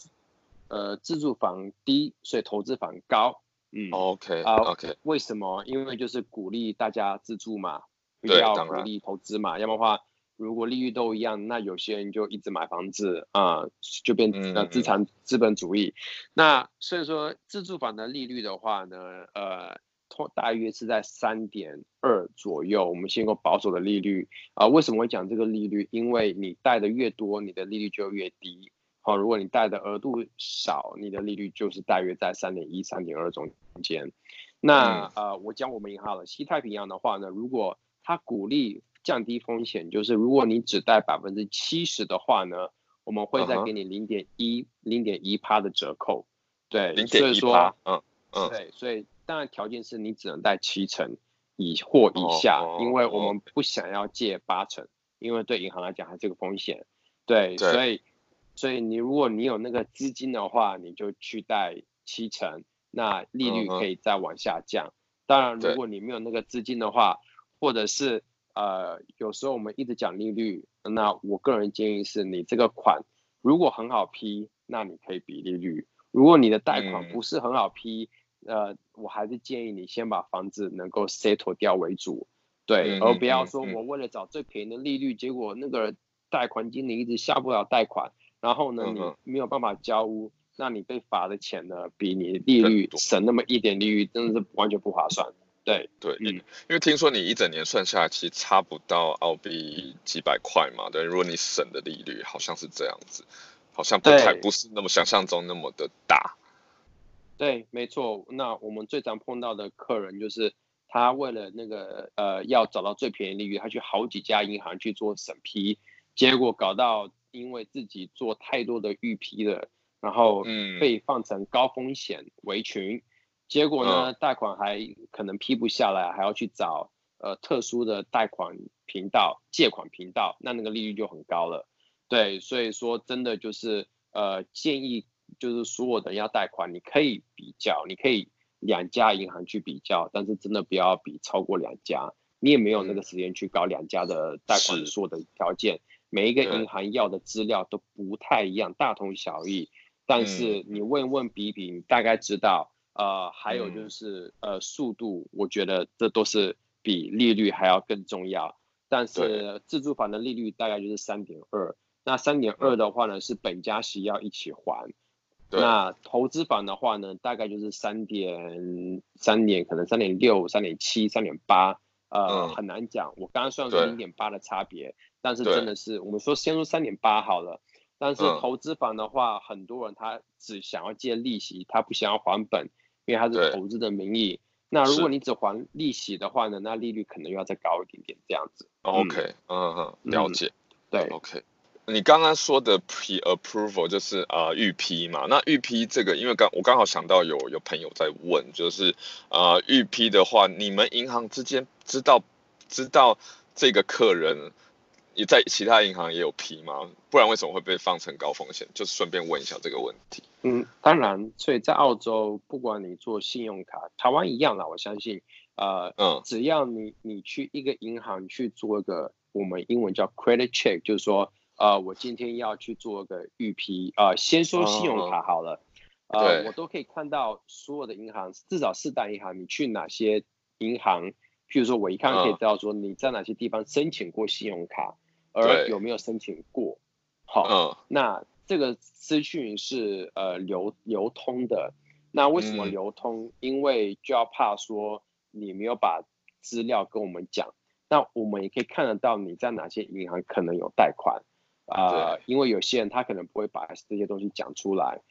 呃，自住房低，所以投资房高。嗯 okay, 啊、为什么？因为就是鼓励大家自住嘛，不要鼓励投资嘛，要么的话。如果利率都一样，那有些人就一直买房子啊、呃，就变呃资产资本主义。嗯、那所以说自住房的利率的话呢，呃，通大约是在三点二左右，我们先用保守的利率啊、呃。为什么会讲这个利率？因为你贷的越多，你的利率就越低。好、哦，如果你贷的额度少，你的利率就是大约在三点一、三点二中间。那、嗯、呃，我讲我们银行了，西太平洋的话呢，如果它鼓励降低风险，就是如果你只贷百分之七十的话呢，我们会再给你零点一、零点一趴的折扣。对，所以说，嗯嗯，对，所以当然条件是你只能贷七成以或以下，哦、因为我们不想要借八成，哦、因为对银行来讲还这个风险。对，对所以所以你如果你有那个资金的话，你就去贷七成，那利率可以再往下降。嗯、当然，如果你没有那个资金的话，或者是呃，有时候我们一直讲利率，那我个人建议是你这个款如果很好批，那你可以比利率。如果你的贷款不是很好批，嗯、呃，我还是建议你先把房子能够 settle 掉为主，对，嗯、而不要说我为了找最便宜的利率，嗯、结果那个贷款经理一直下不了贷款，然后呢，你没有办法交屋，那你被罚的钱呢，比你利率省那么一点利率，真的是完全不划算。对对，嗯，因为听说你一整年算下来，其实差不到澳币几百块嘛，对，如果你省的利率好像是这样子。好像不太不是那么想象中那么的大。对，没错。那我们最常碰到的客人就是他为了那个呃要找到最便宜利率，他去好几家银行去做审批，结果搞到因为自己做太多的预批了，然后被放成高风险围裙，嗯、结果呢贷款还可能批不下来，还要去找呃特殊的贷款频道、借款频道，那那个利率就很高了。对，所以说真的就是呃，建议就是所有的人要贷款，你可以比较，你可以两家银行去比较，但是真的不要比超过两家，你也没有那个时间去搞两家的贷款所有的条件，每一个银行要的资料都不太一样，大同小异，但是你问问比比，你大概知道，呃，还有就是呃速度，我觉得这都是比利率还要更重要，但是自住房的利率大概就是三点二。那三点二的话呢，是本加息要一起还。那投资房的话呢，大概就是三点三点，可能三点六、三点七、三点八，呃，嗯、很难讲。我刚刚算是零点八的差别，但是真的是我们说先说三点八好了。但是投资房的话，嗯、很多人他只想要借利息，他不想要还本，因为它是投资的名义。那如果你只还利息的话呢，那利率可能又要再高一点点这样子。OK，嗯嗯，了解。嗯、对，OK。你刚刚说的 pre-approval 就是呃预批嘛？那预批这个，因为刚我刚好想到有有朋友在问，就是呃预批的话，你们银行之间知道知道这个客人也在其他银行也有批吗？不然为什么会被放成高风险？就是顺便问一下这个问题。嗯，当然，所以在澳洲，不管你做信用卡，台湾一样啦，我相信，呃，嗯，只要你你去一个银行去做一个我们英文叫 credit check，就是说。呃，我今天要去做个预批，呃，先说信用卡好了，哦、呃，我都可以看到所有的银行，至少四大银行，你去哪些银行，譬如说我一看可以知道说你在哪些地方申请过信用卡，嗯、而有没有申请过，好，嗯、那这个资讯是呃流流通的，那为什么流通？嗯、因为就要怕说你没有把资料跟我们讲，那我们也可以看得到你在哪些银行可能有贷款。啊，呃、因为有些人他可能不会把这些东西讲出来，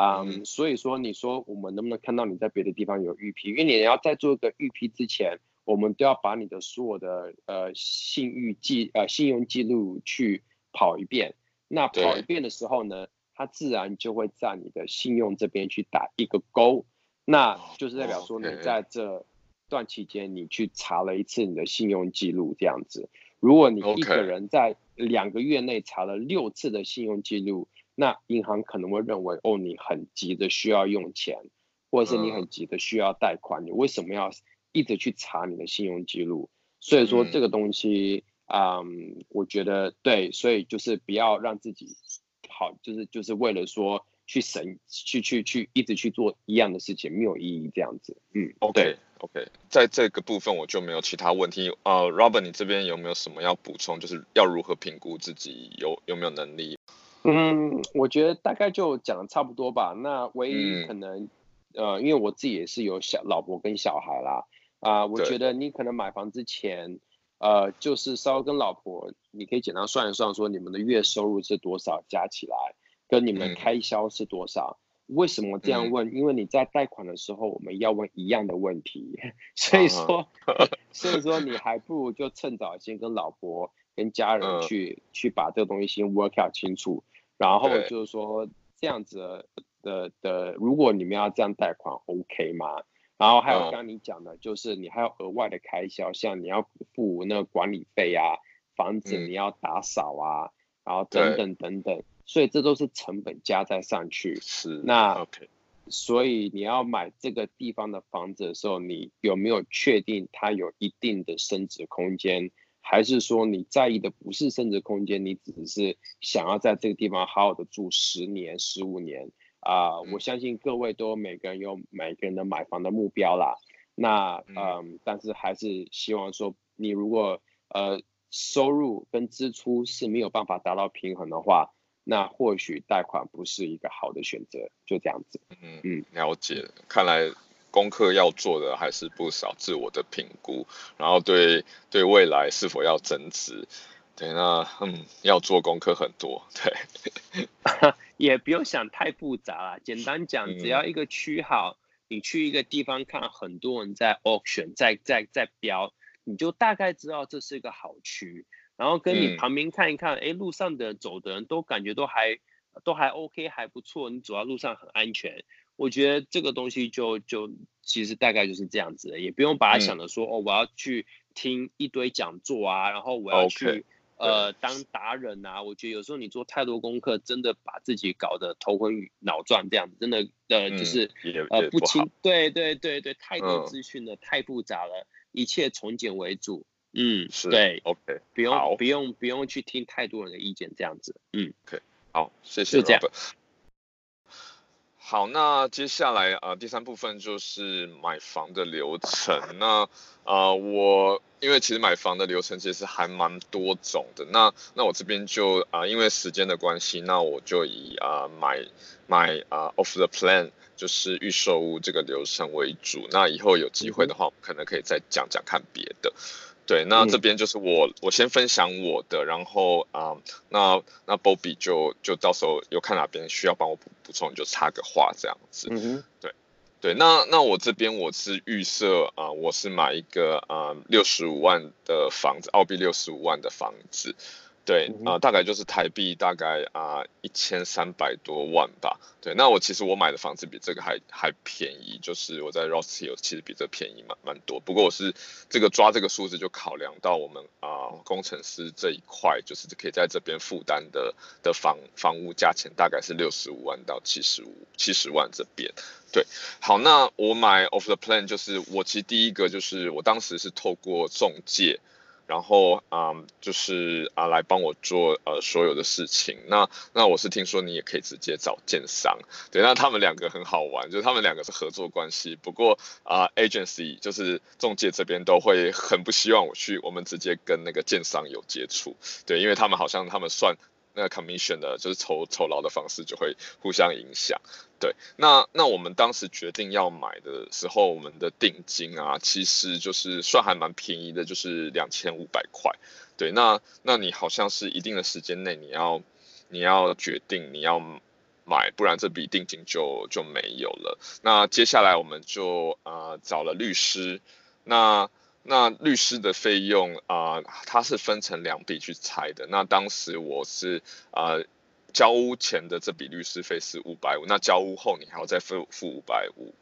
嗯、所以说你说我们能不能看到你在别的地方有预批？因为你要在做一个预批之前，我们都要把你的所有的呃信誉记呃信用记录去跑一遍。那跑一遍的时候呢，它自然就会在你的信用这边去打一个勾，那就是代表说你在这段期间你去查了一次你的信用记录这样子。如果你一个人在两个月内查了六次的信用记录，那银行可能会认为哦，你很急的需要用钱，或者是你很急的需要贷款，你为什么要一直去查你的信用记录？所以说这个东西，嗯，我觉得对，所以就是不要让自己好，就是就是为了说。去省去去去一直去做一样的事情没有意义，这样子。嗯，OK OK，在这个部分我就没有其他问题。呃，Robert，你这边有没有什么要补充？就是要如何评估自己有有没有能力？嗯，我觉得大概就讲的差不多吧。那唯一可能呃，因为我自己也是有小老婆跟小孩啦，啊、呃，我觉得你可能买房之前，呃，就是稍微跟老婆，你可以简单算一算，说你们的月收入是多少，加起来跟你们开销是多少。嗯、为什么这样问？嗯、因为你在贷款的时候，我们要问一样的问题，所以说，所以说你还不如就趁早先跟老婆跟家人去、嗯、去把这个东西先 work out 清楚，然后就是说这样子。的的，如果你们要这样贷款，OK 吗？然后还有刚刚你讲的，就是你还有额外的开销，像你要付那个管理费啊，房子你要打扫啊，然后等等等等，所以这都是成本加在上去。是，那 OK，所以你要买这个地方的房子的时候，你有没有确定它有一定的升值空间？还是说你在意的不是升值空间，你只是想要在这个地方好好的住十年、十五年？啊、呃，我相信各位都每个人有每个人的买房的目标啦。那嗯、呃，但是还是希望说，你如果呃收入跟支出是没有办法达到平衡的话，那或许贷款不是一个好的选择。就这样子。嗯嗯，了解。看来功课要做的还是不少，自我的评估，然后对对未来是否要增值。对，那嗯，要做功课很多，对，也不用想太复杂啦。简单讲，只要一个区好，嗯、你去一个地方看，很多人在 auction，在在在标，你就大概知道这是一个好区。然后跟你旁边看一看，哎、嗯，路上的走的人都感觉都还都还 OK，还不错，你走到路上很安全。我觉得这个东西就就其实大概就是这样子的，也不用把它想的说、嗯、哦，我要去听一堆讲座啊，然后我要去。Okay. 呃，当达人啊，我觉得有时候你做太多功课，真的把自己搞得头昏脑转，这样子真的呃，就是、嗯、呃不清，对对对对，太多资讯了，嗯、太复杂了，一切从简为主，嗯，是对，OK，不用不用不用去听太多人的意见，这样子，嗯，OK，好，谢谢，就这样。好，那接下来呃第三部分就是买房的流程。那呃我因为其实买房的流程其实还蛮多种的。那那我这边就啊、因为时间的关系，那我就以啊、买买啊、off the plan 就是预售屋这个流程为主。那以后有机会的话，我可能可以再讲讲看别的。对，那这边就是我，我先分享我的，然后啊、呃，那那 Bobby 就就到时候有看哪边需要帮我补补充，你就插个话这样子。嗯哼，对对，那那我这边我是预设啊，我是买一个啊六十五万的房子，澳币六十五万的房子。对啊、呃，大概就是台币大概啊一千三百多万吧。对，那我其实我买的房子比这个还还便宜，就是我在 Ross Hill 其实比这个便宜蛮蛮多。不过我是这个抓这个数字就考量到我们啊、呃、工程师这一块，就是可以在这边负担的的房房屋价钱大概是六十五万到七十五七十万这边。对，好，那我买 Off the Plan 就是我其实第一个就是我当时是透过中介。然后啊、嗯，就是啊，来帮我做呃所有的事情。那那我是听说你也可以直接找建商，对，那他们两个很好玩，就是他们两个是合作关系。不过啊，agency 就是中介这边都会很不希望我去，我们直接跟那个建商有接触，对，因为他们好像他们算。那个 commission 的，就是酬酬劳的方式就会互相影响。对，那那我们当时决定要买的时候，我们的定金啊，其实就是算还蛮便宜的，就是两千五百块。对，那那你好像是一定的时间内你要你要决定你要买，不然这笔定金就就没有了。那接下来我们就呃找了律师，那。那律师的费用啊、呃，它是分成两笔去拆的。那当时我是啊、交屋前的这笔律师费是五百五，那交屋后你还要再付付五百五。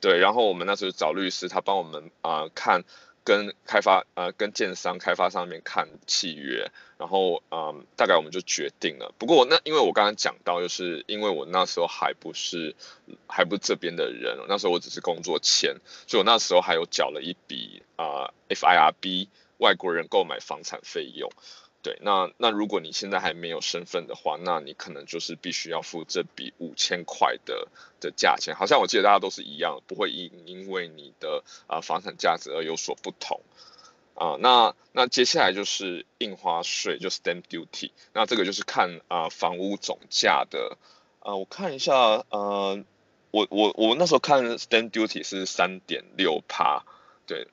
对，然后我们那时候找律师，他帮我们啊、看。跟开发呃跟建商开发商那边看契约，然后嗯大概我们就决定了。不过那因为我刚刚讲到，就是因为我那时候还不是还不是这边的人，那时候我只是工作签，所以我那时候还有缴了一笔啊、FIRB 外国人购买房产费用。对，那那如果你现在还没有身份的话，那你可能就是必须要付这笔五千块的的价钱。好像我记得大家都是一样，不会因因为你的啊、房产价值而有所不同啊、那那接下来就是印花税，就 stamp duty。那这个就是看啊、房屋总价的啊、我看一下呃我我我那时候看 stamp duty 是三点六趴，对，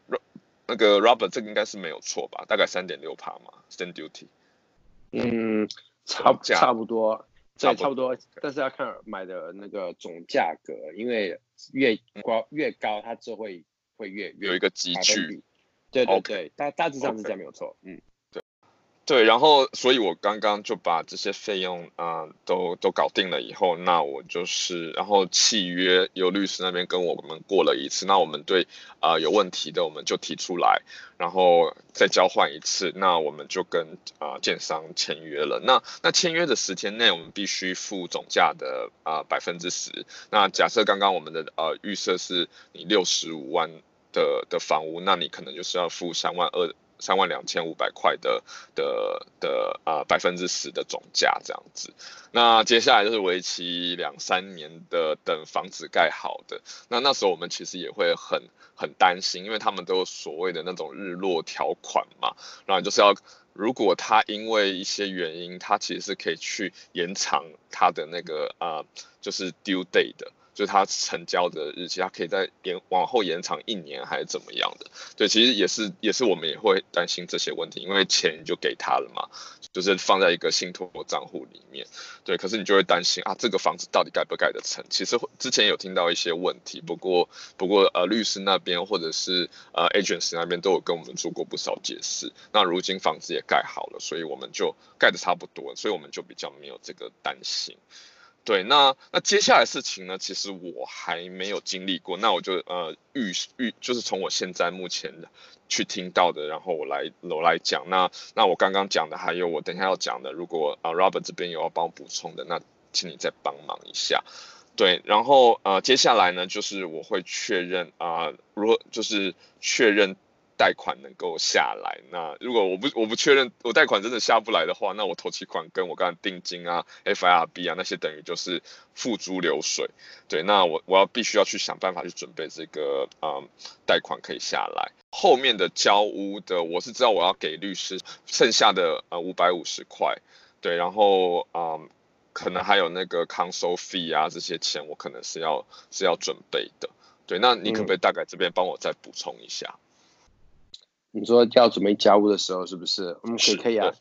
那个 Robert 这个应该是没有错吧？大概三点六帕嘛，Stand duty。嗯，差差不多，对，差不多，但是要看买的那个总价格，因为越高越高，它就会会越越有一个积聚。对对对，大大致上是这样没有错，嗯。对，然后，所以我刚刚就把这些费用啊、都都搞定了以后，那我就是，然后契约由律师那边跟我们过了一次，那我们对啊、有问题的我们就提出来，然后再交换一次，那我们就跟啊、建商签约了。那那签约的十天内，我们必须付总价的啊百分之十。那假设刚刚我们的呃预设是你六十五万的的房屋，那你可能就是要付三万二。三万两千五百块的的的啊百分之十的总价这样子，那接下来就是为期两三年的等房子盖好的，那那时候我们其实也会很很担心，因为他们都有所谓的那种日落条款嘛，然后就是要如果他因为一些原因，他其实是可以去延长他的那个啊就是 due date 的。就是他成交的日期，他可以再延往后延长一年还是怎么样的？对，其实也是也是我们也会担心这些问题，因为钱就给他了嘛，就是放在一个信托账户里面。对，可是你就会担心啊，这个房子到底盖不盖得成？其实之前有听到一些问题，不过不过呃律师那边或者是呃 agents 那边都有跟我们做过不少解释。那如今房子也盖好了，所以我们就盖得差不多，所以我们就比较没有这个担心。对，那那接下来事情呢？其实我还没有经历过，那我就呃预预就是从我现在目前去听到的，然后我来我来讲。那那我刚刚讲的，还有我等一下要讲的，如果啊、Robert 这边有要帮我补充的，那请你再帮忙一下。对，然后呃接下来呢，就是我会确认啊、如果就是确认。贷款能够下来，那如果我不我不确认我贷款真的下不来的话，那我头期款跟我刚才定金啊、FIRB 啊那些等于就是付诸流水。对，那我我要必须要去想办法去准备这个嗯贷款可以下来。后面的交屋的我是知道我要给律师剩下的呃五百五十块，对，然后嗯可能还有那个 counsel fee 啊这些钱我可能是要是要准备的。对，那你可不可以大概这边帮我再补充一下？你说要准备交屋的时候，是不是？嗯，可以可以啊。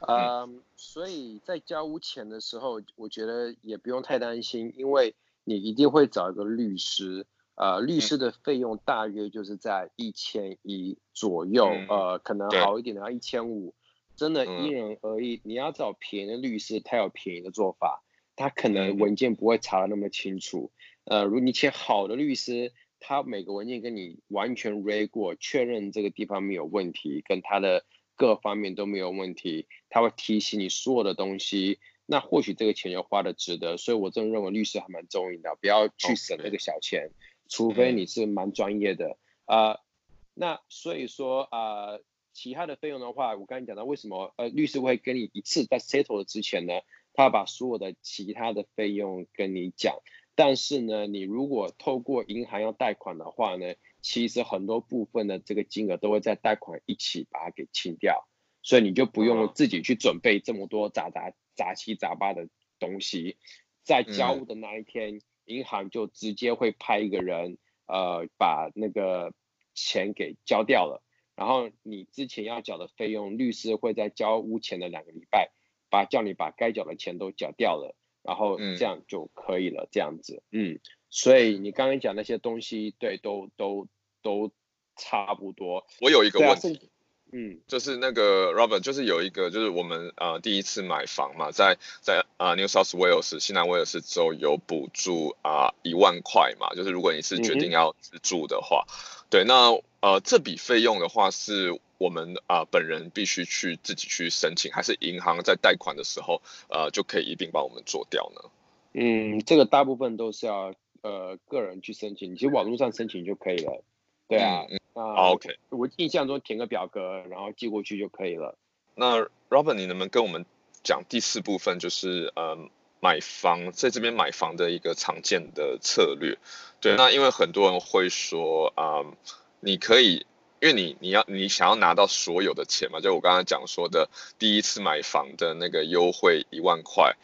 啊、嗯，所以在交屋前的时候，我觉得也不用太担心，因为你一定会找一个律师。呃，律师的费用大约就是在一千一左右，嗯，呃，可能好一点的要一千五，真的因人而异。你要找便宜的律师，他有便宜的做法，他可能文件不会查的那么清楚。呃，如果你请好的律师。他每个文件跟你完全 read 过，确认这个地方没有问题，跟他的各方面都没有问题，他会提醒你所有的东西，那或许这个钱就花的值得。所以我真的认为律师还蛮重要的，不要去省那个小钱，除非你是蛮专业的啊、呃。那所以说啊、呃，其他的费用的话，我刚才讲到为什么呃律师会跟你一次在 settle 之前呢，他把所有的其他的费用跟你讲。但是呢，你如果透过银行要贷款的话呢，其实很多部分的这个金额都会在贷款一起把它给清掉，所以你就不用自己去准备这么多杂杂杂七杂八的东西，在交屋的那一天，银行就直接会派一个人，呃，把那个钱给交掉了，然后你之前要缴的费用，律师会在交屋前的两个礼拜，把叫你把该缴的钱都缴掉了。然后这样就可以了，嗯、这样子，嗯，所以你刚刚讲那些东西，对，都都都差不多。我有一个问题，嗯，就是那个 Robert，就是有一个，就是我们呃第一次买房嘛，在在啊、呃、New South Wales 西南威尔士州有补助啊一、呃、万块嘛，就是如果你是决定要自住的话，嗯、对，那呃这笔费用的话是。我们啊、呃，本人必须去自己去申请，还是银行在贷款的时候，呃，就可以一并帮我们做掉呢？嗯，这个大部分都是要呃个人去申请，你其实网络上申请就可以了。对啊，嗯嗯、啊，OK，我印象中填个表格，然后寄过去就可以了。那 Robert，你能不能跟我们讲第四部分，就是呃买房在这边买房的一个常见的策略？对，那因为很多人会说啊、呃，你可以。因为你你要你想要拿到所有的钱嘛，就我刚刚讲说的第一次买房的那个优惠一万块，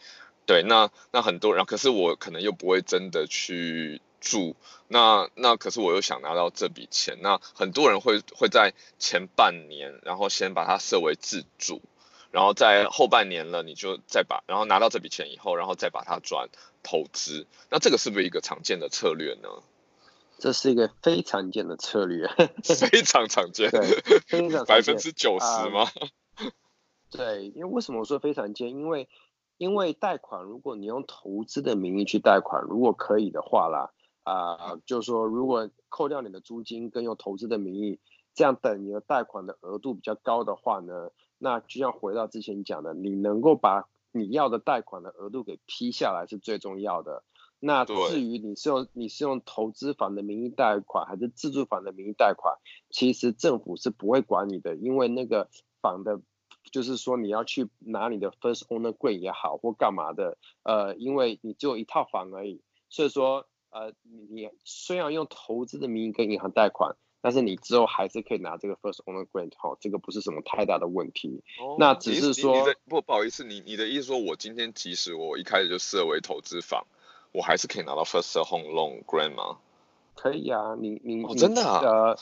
对，那那很多人，可是我可能又不会真的去住，那那可是我又想拿到这笔钱，那很多人会会在前半年，然后先把它设为自住，然后在后半年了，你就再把，然后拿到这笔钱以后，然后再把它转投资，那这个是不是一个常见的策略呢？这是一个非常见的策略，非常常见，非常百分之九十吗？嗯，对，因为为什么我说非常见？因为因为贷款，如果你用投资的名义去贷款，如果可以的话啦，啊、呃，就是说，如果扣掉你的租金跟用投资的名义，这样等你的贷款的额度比较高的话呢，那就像回到之前讲的，你能够把你要的贷款的额度给批下来是最重要的。那至于你是用你是用投资房的名义贷款还是自住房的名义贷款，其实政府是不会管你的，因为那个房的。就是说你要去拿你的 first owner grant 也好或干嘛的，呃，因为你只有一套房而已，所以说呃，你虽然用投资的名义跟银行贷款，但是你之后还是可以拿这个 first owner grant 哈，这个不是什么太大的问题。哦、那只是说不不好意思，你你的意思说我今天即使我一开始就设为投资房，我还是可以拿到 first home loan grant 吗？可以啊，你你、哦、真的啊？呃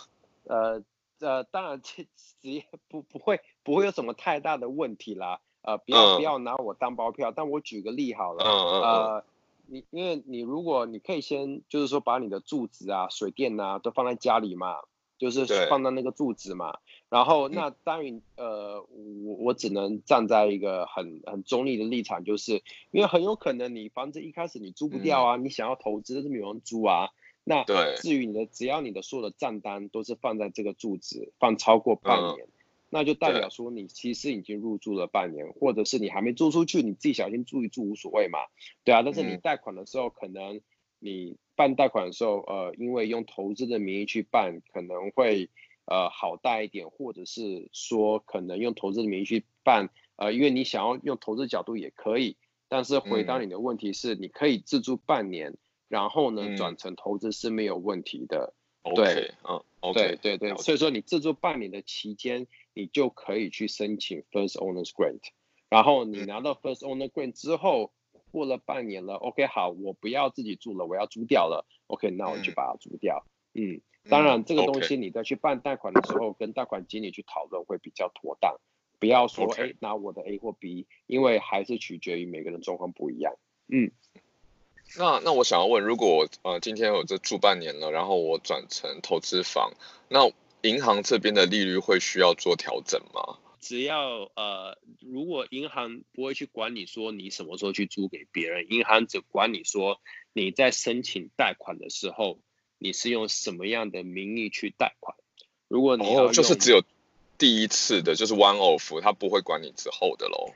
呃。呃，当然这职业不不会不会有什么太大的问题啦。呃，不要不要拿我当包票，但我举个例好了。呃，你因为你如果你可以先就是说把你的住址啊、水电啊都放在家里嘛，就是放到那个住址嘛。然后那当然呃，我我只能站在一个很很中立的立场，就是因为很有可能你房子一开始你租不掉啊，你想要投资，但是没有人租啊。那至于你的，只要你的所有的账单都是放在这个住址，放超过半年，嗯，那就代表说你其实已经入住了半年，或者是你还没租出去，你自己小心住一住无所谓嘛，对啊。但是你贷款的时候，可能你办贷款的时候，呃，因为用投资的名义去办，可能会呃好贷一点，或者是说可能用投资的名义去办，呃，因为你想要用投资角度也可以，但是回答你的问题是，你可以自住半年。然后呢，转成投资是没有问题的。嗯、对，嗯对对对，所以说你自住半年的期间，你就可以去申请 First Owner's Grant。然后你拿到 First Owner Grant 之后，过了半年了，OK，好，我不要自己住了，我要租掉了，OK，那我就把它租掉。嗯，嗯当然这个东西你在去办贷款的时候，跟贷款经理去讨论会比较妥当，不要说哎拿我的 A 或 B，因为还是取决于每个人状况不一样。嗯。那那我想要问，如果我呃今天我这住半年了，然后我转成投资房，那银行这边的利率会需要做调整吗？只要呃，如果银行不会去管你说你什么时候去租给别人，银行只管你说你在申请贷款的时候，你是用什么样的名义去贷款。如果你要、哦、就是只有第一次的，就是 one off，他不会管你之后的喽。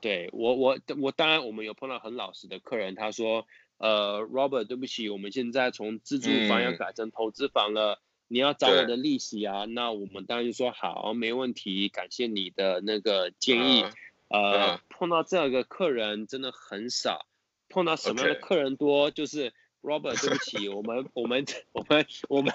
对我我我当然我们有碰到很老实的客人，他说。呃，Robert，对不起，我们现在从自住房要改成投资房了，嗯，你要找我的利息啊？那我们当然就说好，没问题，感谢你的那个建议。嗯、呃、嗯，碰到这个客人真的很少，碰到什么样的客人多？Okay. 就是 Robert，对不起，我们我们 我们我们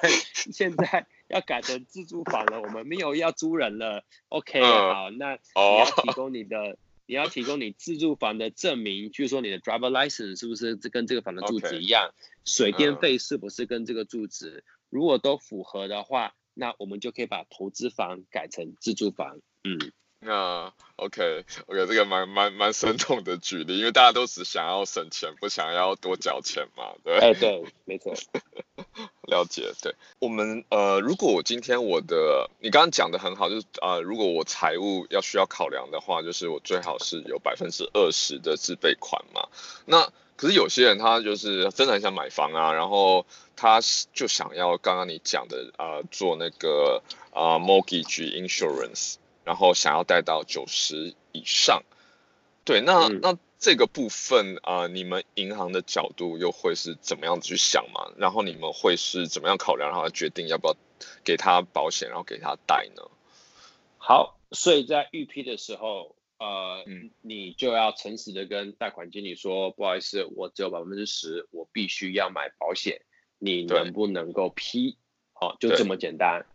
现在要改成自住房了，我们没有要租人了。OK，、嗯、好，那你要提供你的。哦你要提供你自住房的证明，就是说你的 driver license 是不是跟这个房的住址一样？Okay. 水电费是不是跟这个住址？如果都符合的话，那我们就可以把投资房改成自住房。嗯。那、uh, OK OK，这个蛮蛮蛮生动的举例，因为大家都只想要省钱，不想要多缴钱嘛，对。哎，对，没错。了解，对。我们呃，如果我今天我的，你刚刚讲的很好，就是呃，如果我财务要需要考量的话，就是我最好是有百分之二十的自备款嘛。那可是有些人他就是真的很想买房啊，然后他就想要刚刚你讲的呃，做那个呃 mortgage insurance。然后想要贷到九十以上，对，那、嗯、那这个部分啊、呃，你们银行的角度又会是怎么样子去想嘛？然后你们会是怎么样考量，然后决定要不要给他保险，然后给他贷呢？好，所以在预批的时候，呃，嗯、你就要诚实的跟贷款经理说，不好意思，我只有百分之十，我必须要买保险，你能不能够批？好、哦，就这么简单。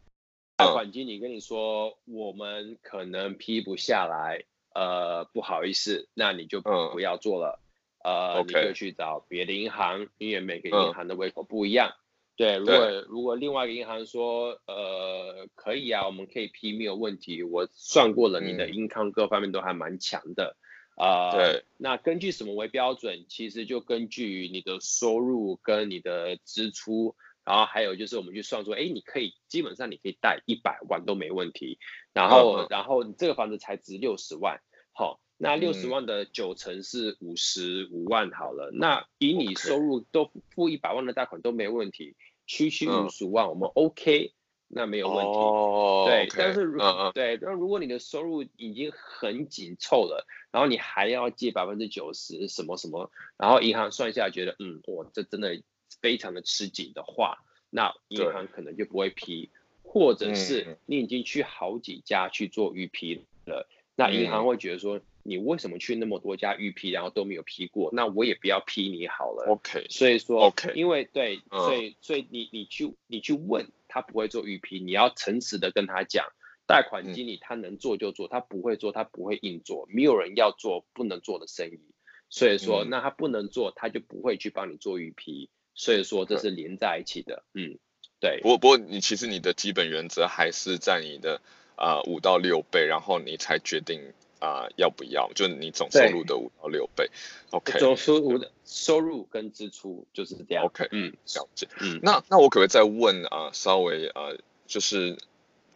贷款经理跟你说，我们可能批不下来，呃，不好意思，那你就不要做了。呃，你就去找别的银行，因为每个银行的胃口不一样。对，如果如果另外一个银行说，呃，可以啊，我们可以批没有问题，我算过了，你的 income 各方面都还蛮强的，啊、对，那根据什么为标准？其实就根据你的收入跟你的支出，然后还有就是我们去算说，哎，你可以基本上你可以贷一百万都没问题，然后、嗯、然后你这个房子才值六十万，好。那六十万的九成是五十五万好了，嗯、那以你收入都付一百万的贷款都没问题，区区五十五万我们 OK，那没有问题。哦、对，okay, 但是如、uh, uh, 对，那如果你的收入已经很紧凑了，然后你还要借百分之九十什么什么，然后银行算下来觉得嗯，我，这真的非常的吃紧的话，那银行可能就不会批，或者是你已经去好几家去做预批了，嗯、那银行会觉得说。你为什么去那么多家预批，然后都没有批过？那我也不要批你好了。OK，所以说，OK，因为对，所以所以你你去你去问他不会做预批，你要诚实的跟他讲，贷款经理他能做就做，他不会做他不会硬做，没有人要做不能做的生意。所以说，那他不能做，他就不会去帮你做预批。所以说，这是连在一起的。嗯，对。不过不过，你其实你的基本原则还是在你的啊五到六倍，然后你才决定。啊、呃，要不要？就你总收入的五到六倍，OK。总收入的收入跟支出就是这样，OK。嗯，了解。嗯，那那我可不可以再问啊、呃？稍微呃，就是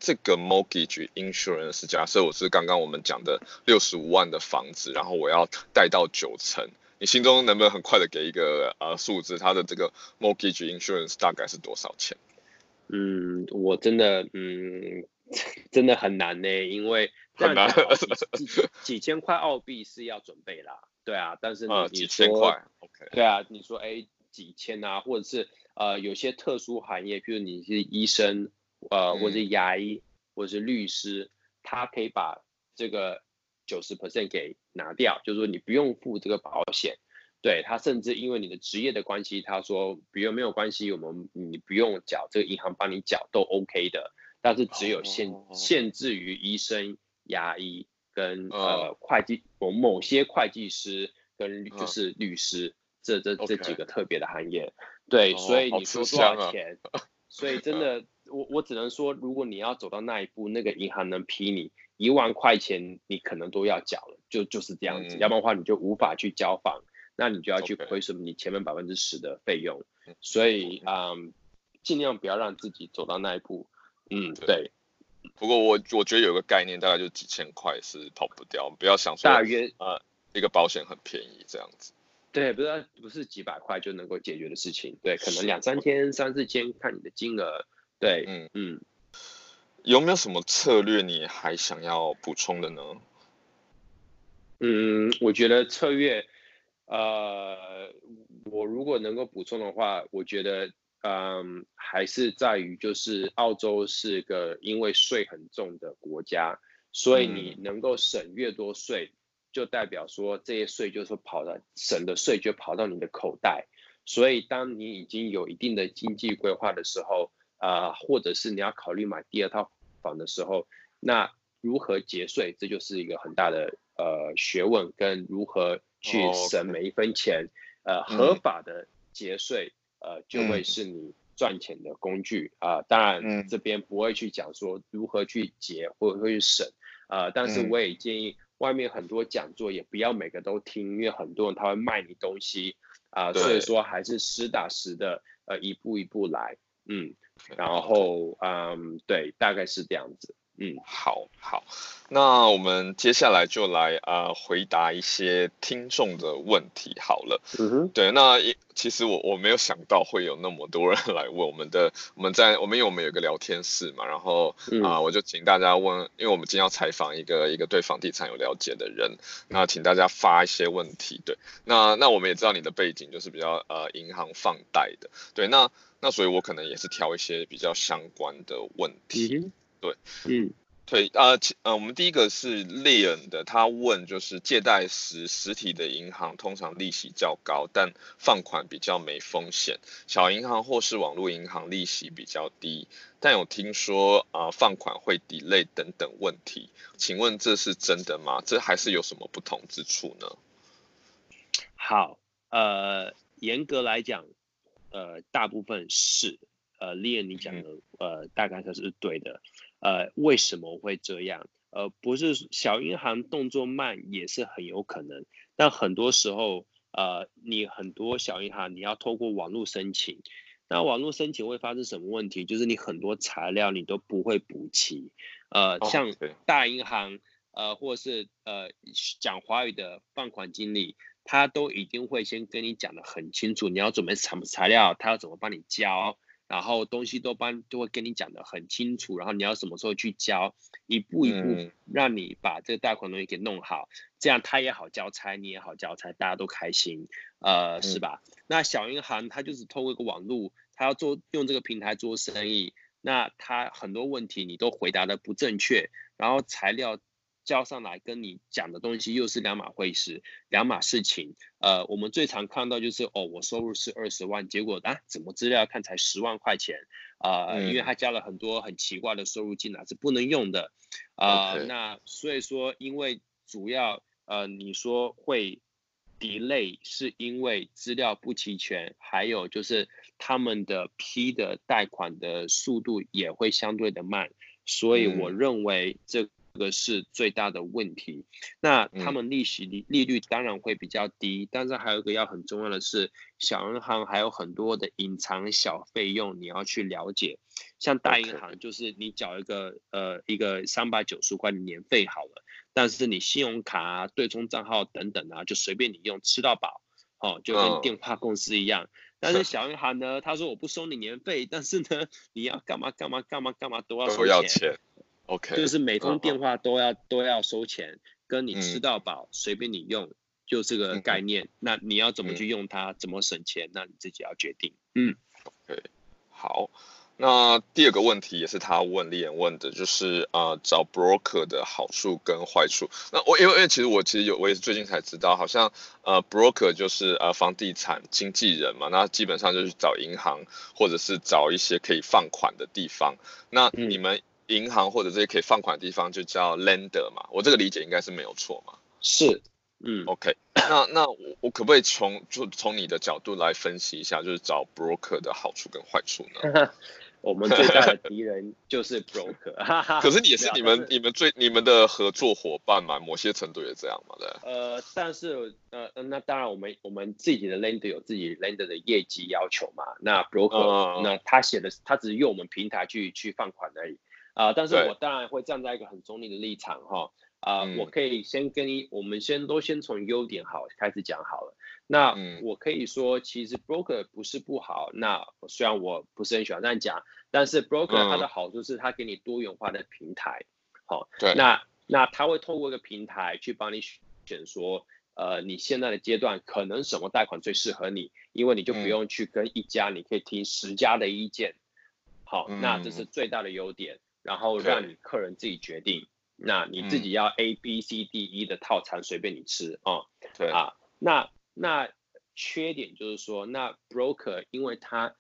这个 mortgage insurance，假设我是刚刚我们讲的六十五万的房子，然后我要贷到九成，你心中能不能很快的给一个呃数字？它的这个 mortgage insurance 大概是多少钱？嗯，我真的嗯，真的很难呢，因为。很难几千块澳币是要准备啦，对啊，但是你、嗯、几千块，OK，对啊，你说哎几千啊，或者是呃有些特殊行业，譬如你是医生，呃、嗯、或者是牙医或者是律师，他可以把这个九十 percent 给拿掉，就是说你不用付这个保险，对他甚至因为你的职业的关系，他说比如没有关系，我们你不用缴，这个银行帮你缴都 OK 的，但是只有限、哦、限制于医生。牙医跟呃会计，某某些会计师跟就是律师，这这这几个特别的行业，对，所以你说多少钱？所以真的，我我只能说，如果你要走到那一步，那个银行能批你一万块钱，你可能都要缴了，就就是这样子，要不然的话你就无法去交房，那你就要去亏损你前面百分之十的费用，所以嗯，尽量不要让自己走到那一步，嗯，对。不过我我觉得有个概念，大概就几千块是跑不掉，不要想说大约呃一个保险很便宜这样子。对，不是不是几百块就能够解决的事情，对，可能两三千、三四千，看你的金额。对，嗯嗯。有没有什么策略你还想要补充的呢？嗯，我觉得策略，呃，我如果能够补充的话，我觉得。嗯，还是在于就是澳洲是个因为税很重的国家，所以你能够省越多税，就代表说这些税就是跑到省的税就跑到你的口袋。所以当你已经有一定的经济规划的时候，啊、呃，或者是你要考虑买第二套房的时候，那如何节税，这就是一个很大的呃学问，跟如何去省每一分钱，呃，合法的节税。呃，就会是你赚钱的工具啊。当然，这边不会去讲说如何去节或者会去省啊、呃。但是我也建议外面很多讲座也不要每个都听，因为很多人他会卖你东西啊、呃。所以说还是实打实的，呃，一步一步来。嗯，然后嗯，对，大概是这样子。嗯，好好，那我们接下来就来啊、呃、回答一些听众的问题好了。嗯哼，对，那其实我我没有想到会有那么多人来问我们的，我们在我们因为我们有个聊天室嘛，然后啊、嗯呃、我就请大家问，因为我们今天要采访一个一个对房地产有了解的人，那请大家发一些问题。对，那那我们也知道你的背景就是比较呃银行放贷的，对，那那所以我可能也是挑一些比较相关的问题。嗯对，嗯，对，呃，呃，我们第一个是 Leon 的，他问就是借贷时实体的银行通常利息较高，但放款比较没风险，小银行或是网络银行利息比较低，但有听说啊、呃、放款会 delay 等等问题，请问这是真的吗？这还是有什么不同之处呢？好，呃，严格来讲，呃，大部分是，呃，Leon 你讲的，嗯、呃，大概它是对的，呃，为什么会这样？呃，不是小银行动作慢也是很有可能，但很多时候，呃，你很多小银行你要透过网络申请，那网络申请会发生什么问题？就是你很多材料你都不会补齐，呃，像大银行，呃，或者是呃讲华语的放款经理。他都一定会先跟你讲得很清楚，你要准备什么材料，他要怎么帮你交，然后东西都帮都会跟你讲的很清楚，然后你要什么时候去交，一步一步让你把这个贷款东西给弄好，这样他也好交差，你也好交差，大家都开心，呃，是吧？那小银行它就是透过一个网络，他要做用这个平台做生意，那他很多问题你都回答的不正确，然后材料。交上来跟你讲的东西又是两码回事，两码事情。呃，我们最常看到就是哦，我收入是二十万，结果啊，怎么资料看才十万块钱？啊、呃，因为他加了很多很奇怪的收入进来是不能用的。啊、呃，Okay. 那所以说，因为主要呃，你说会 delay 是因为资料不齐全，还有就是他们的批的贷款的速度也会相对的慢，所以我认为这。这个是最大的问题，那他们利息利利率当然会比较低，嗯、但是还有一个要很重要的是，小银行还有很多的隐藏小费用你要去了解，像大银行就是你缴一个呃一个三百九十块的年费好了，但是你信用卡啊、对冲账号等等啊，就随便你用，吃到饱，哦，就跟电话公司一样。Oh. 但是 小银行呢，他说我不收你年费，但是呢，你要干嘛干嘛干嘛干嘛都要收钱。OK，就是每通电话都要、uh. 都要收钱，跟你吃到饱，随、嗯、便你用，就这个概念。嗯、那你要怎么去用它，嗯、怎么省钱，那你自己要决定。嗯，OK，好。那第二个问题也是他问李岩问的，就是呃找 broker 的好处跟坏处。那我因为因为其实我其实有我也是最近才知道，好像呃 broker 就是呃房地产经纪人嘛，那基本上就是找银行或者是找一些可以放款的地方。那你们、嗯。银行或者这些可以放款的地方就叫 lender 嘛，我这个理解应该是没有错嘛。是，嗯，OK，那那我我可不可以从就从你的角度来分析一下，就是找 broker 的好处跟坏处呢？我们最大的敌人就是 broker，可是也是你们你们最你们的合作伙伴嘛，某些程度也这样嘛，对。呃，但是呃那当然我们我们自己的 lender 有自己 lender 的业绩要求嘛，那 broker、嗯、那他写的他只是用我们平台去去放款而已。啊、呃，但是我当然会站在一个很中立的立场哈，啊我可以先跟你，我们先都先从优点好开始讲好了。那我可以说，其实 broker 不是不好。那虽然我不是很喜欢这样讲，但是 broker 它的好处是它给你多元化的平台，好、嗯，对，那那它会透过一个平台去帮你选说，呃，你现在的阶段可能什么贷款最适合你，因为你就不用去跟一家，你可以听十家的意见，好，嗯、那这是最大的优点。然后让你客人自己决定，那你自己要 A B C D E 的套餐随便你吃啊。嗯、对啊，那那缺点就是说，那 broker 因为他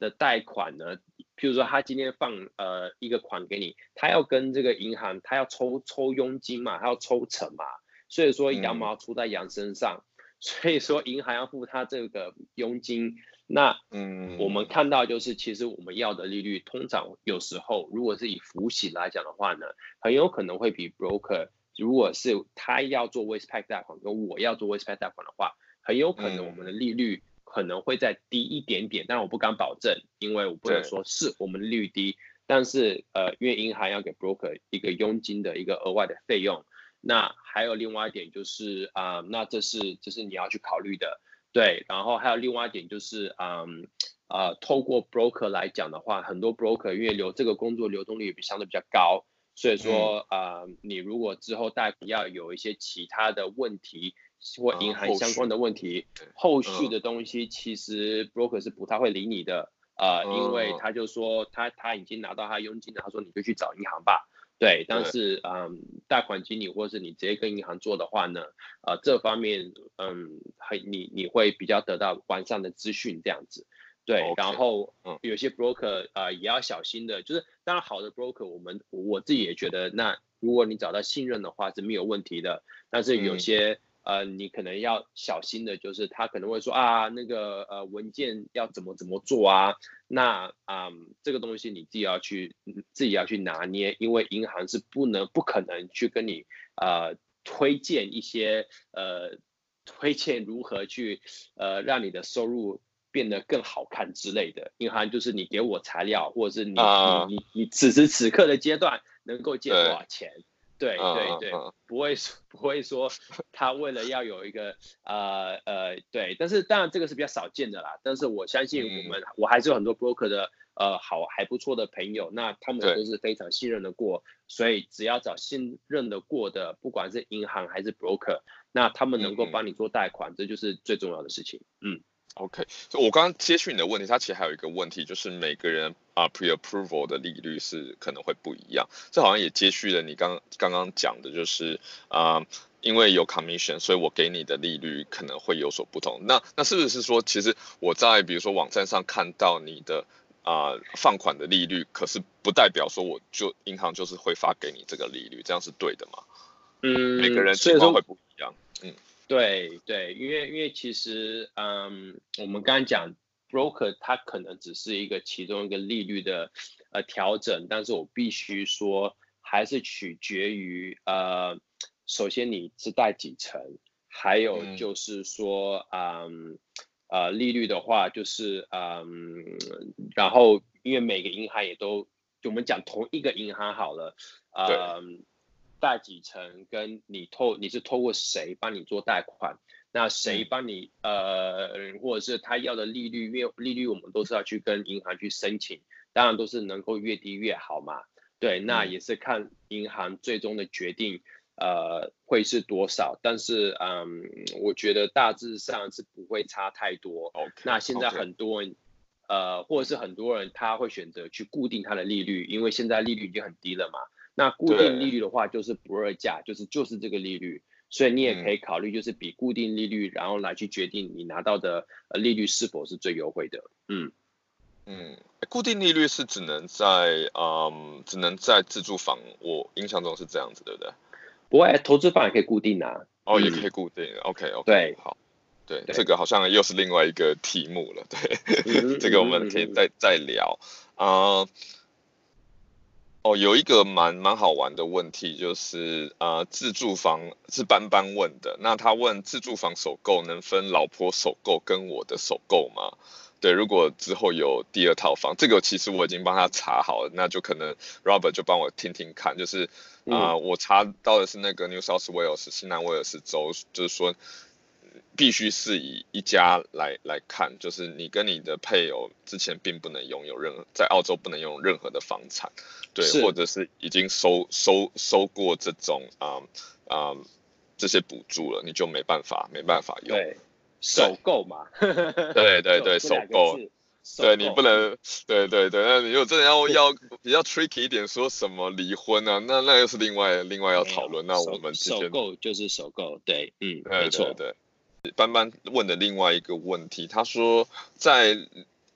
的贷款呢，譬如说他今天放呃一个款给你，他要跟这个银行，他要抽抽佣金嘛，他要抽成嘛，所以说羊毛出在羊身上，嗯、所以说银行要付他这个佣金。那嗯，我们看到就是，其实我们要的利率通常有时候，如果是以浮息来讲的话呢，很有可能会比 broker，如果是他要做 Westpac 贷款跟我要做 Westpac 贷款的话，很有可能我们的利率可能会再低一点点，但我不敢保证，因为我不能说是我们的利率低，但是呃，因为银行要给 broker 一个佣金的一个额外的费用，那还有另外一点就是啊、呃，那这是这是你要去考虑的。对，然后还有另外一点就是，嗯，呃，透过 broker 来讲的话，很多 broker 因为流这个工作流动率比相对比较高，所以说，嗯、呃，你如果之后贷款要有一些其他的问题或银行相关的问题，嗯、后，续后续的东西其实 broker 是不太会理你的，呃，嗯、因为他就说他他已经拿到他佣金了，他说你就去找银行吧。对，但是嗯，贷款经理或是你直接跟银行做的话呢，呃，这方面嗯，还你你会比较得到完善的资讯这样子。对，Okay. 然后嗯，有些 broker 啊、呃、也要小心的，就是当然好的 broker，我们我自己也觉得，那如果你找到信任的话是没有问题的。但是有些、呃，你可能要小心的，就是他可能会说啊，那个呃文件要怎么怎么做啊，那啊、嗯、这个东西你自己要去自己要去拿捏，因为银行是不能不可能去跟你呃推荐一些呃推荐如何去呃让你的收入变得更好看之类的，银行就是你给我材料，或者是你、uh, 你你你此时此刻的阶段能够借多少钱。对对对，不会说 不会说他为了要有一个呃呃对，但是当然这个是比较少见的啦。但是我相信我们、嗯、我还是有很多 broker 的呃好还不错的朋友，那他们都是非常信任的过，所以只要找信任的过的，不管是银行还是 broker，那他们能够帮你做贷款，嗯、这就是最重要的事情。嗯。OK，所以我刚刚接续你的问题，它其实还有一个问题，就是每个人啊 pre-approval 的利率是可能会不一样。这好像也接续了你刚刚刚讲的，就是啊，因为有 commission，所以我给你的利率可能会有所不同。那那是不是说，其实我在比如说网站上看到你的啊放款的利率，可是不代表说我就银行就是会发给你这个利率，这样是对的吗？嗯，每个人情况会不一样。嗯。对对，因为因为其实，嗯，我们刚刚讲，broker 它可能只是一个其中一个利率的呃调整，但是我必须说，还是取决于呃，首先你是贷几成，还有就是说，嗯，呃，利率的话就是，嗯，然后因为每个银行也都，就我们讲同一个银行好了，嗯。贷几成，跟你透你是透过谁帮你做贷款？那谁帮你、嗯、呃，或者是他要的利率？因为利率我们都是要去跟银行去申请，当然都是能够越低越好嘛。对，那也是看银行最终的决定，呃，会是多少。但是嗯，我觉得大致上是不会差太多。Okay, 那现在很多.呃，或者是很多人他会选择去固定他的利率，因为现在利率已经很低了嘛。那固定利率的话，就是不二价，就是就是这个利率，所以你也可以考虑，就是比固定利率，然后来去决定你拿到的呃利率是否是最优惠的。嗯嗯，固定利率是只能在嗯只能在自住房，我印象中是这样子，对不对？不会，投资房也可以固定啊。哦，也可以固定。OK OK。对，好，对，这个好像又是另外一个题目了。对，这个我们可以再再聊啊。哦，有一个蛮蛮好玩的问题，就是呃，自住房是班班问的。那他问自住房首购能分老婆首购跟我的首购吗？对，如果之后有第二套房，这个其实我已经帮他查好了，那就可能 Robert 就帮我听听看。就是啊、呃嗯，我查到的是那个 New South Wales 新南威尔士州，就是说。必须是以一家来来看，就是你跟你的配偶之前并不能拥有任何，在澳洲不能拥有任何的房产，对，或者是已经收收收过这种啊啊、嗯嗯、这些补助了，你就没办法没办法用。对，首购嘛。对对对，首购。对你不能，对对对，那你如果真的要要比较 tricky 一点，说什么离婚啊，那那又是另外另外要讨论。那我们首购就是首购，对，嗯，对没错，对。班班问的另外一个问题，他说在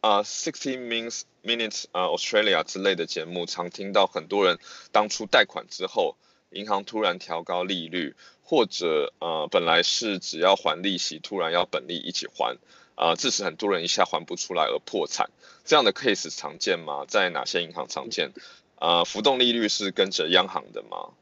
啊 Sixty Minutes Minutes 啊 Australia 之类的节目，常听到很多人当初贷款之后，银行突然调高利率，或者呃本来是只要还利息，突然要本利一起还，啊、致使很多人一下还不出来而破产。这样的 case 常见吗？在哪些银行常见？啊、浮动利率是跟着央行的吗？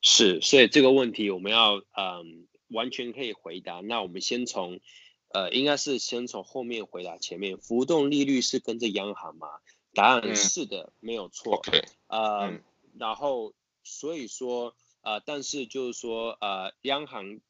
是，所以这个问题我们要嗯。完全可以回答。那我们先从，呃，应该是先从后面回答前面。浮动利率是跟着央行吗？答案是的，嗯、没有错。OK，呃、嗯，然后所以说，呃，但是就是说，呃，央行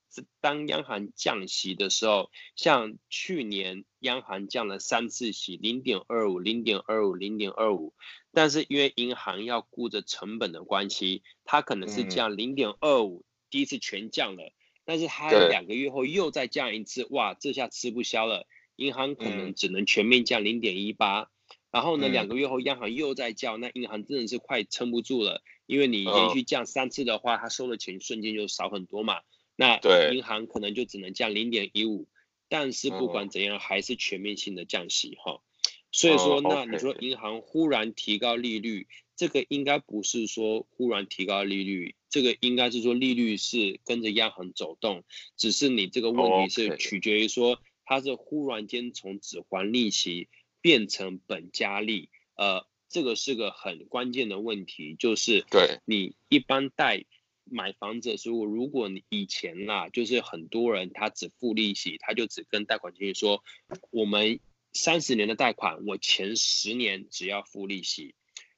当央行降息的时候，像去年央行降了三次息，零点二五、零点二五、零点二五，但是因为银行要顾着成本的关系，它可能是降零点二五，第一次全降了。但是它两个月后又再降一次，哇，这下吃不消了，银行可能只能全面降零点一八，然后呢，两个月后央行又在降，那银行真的是快撑不住了，因为你连续降三次的话，它收的钱瞬间就少很多嘛，那银行可能就只能降零点一五，但是不管怎样还是全面性的降息哈，所以说，那你说银行忽然提高利率，这个应该不是说忽然提高利率，这个应该是说利率是跟着央行走动，只是你这个问题是取决于说它是忽然间从只还利息变成本加利，呃，这个是个很关键的问题，就是对你一般贷买房子的时候，如果你以前啊，就是很多人他只付利息，他就只跟贷款经理说，我们。三十年的贷款，我前十年只要付利息，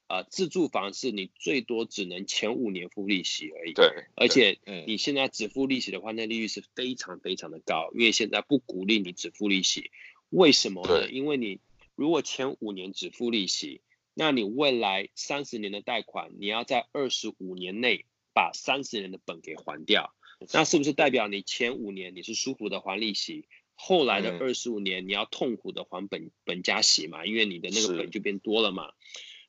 啊、呃，自住房是你最多只能前五年付利息而已。对，而且你现在只付利息的话，那利率是非常非常的高，因为现在不鼓励你只付利息。为什么呢？因为你如果前五年只付利息，那你未来三十年的贷款，你要在二十五年内把三十年的本给还掉，那是不是代表你前五年你是舒服的还利息？后来的二十五年，你要痛苦的还本本加息嘛，因为你的那个本就变多了嘛。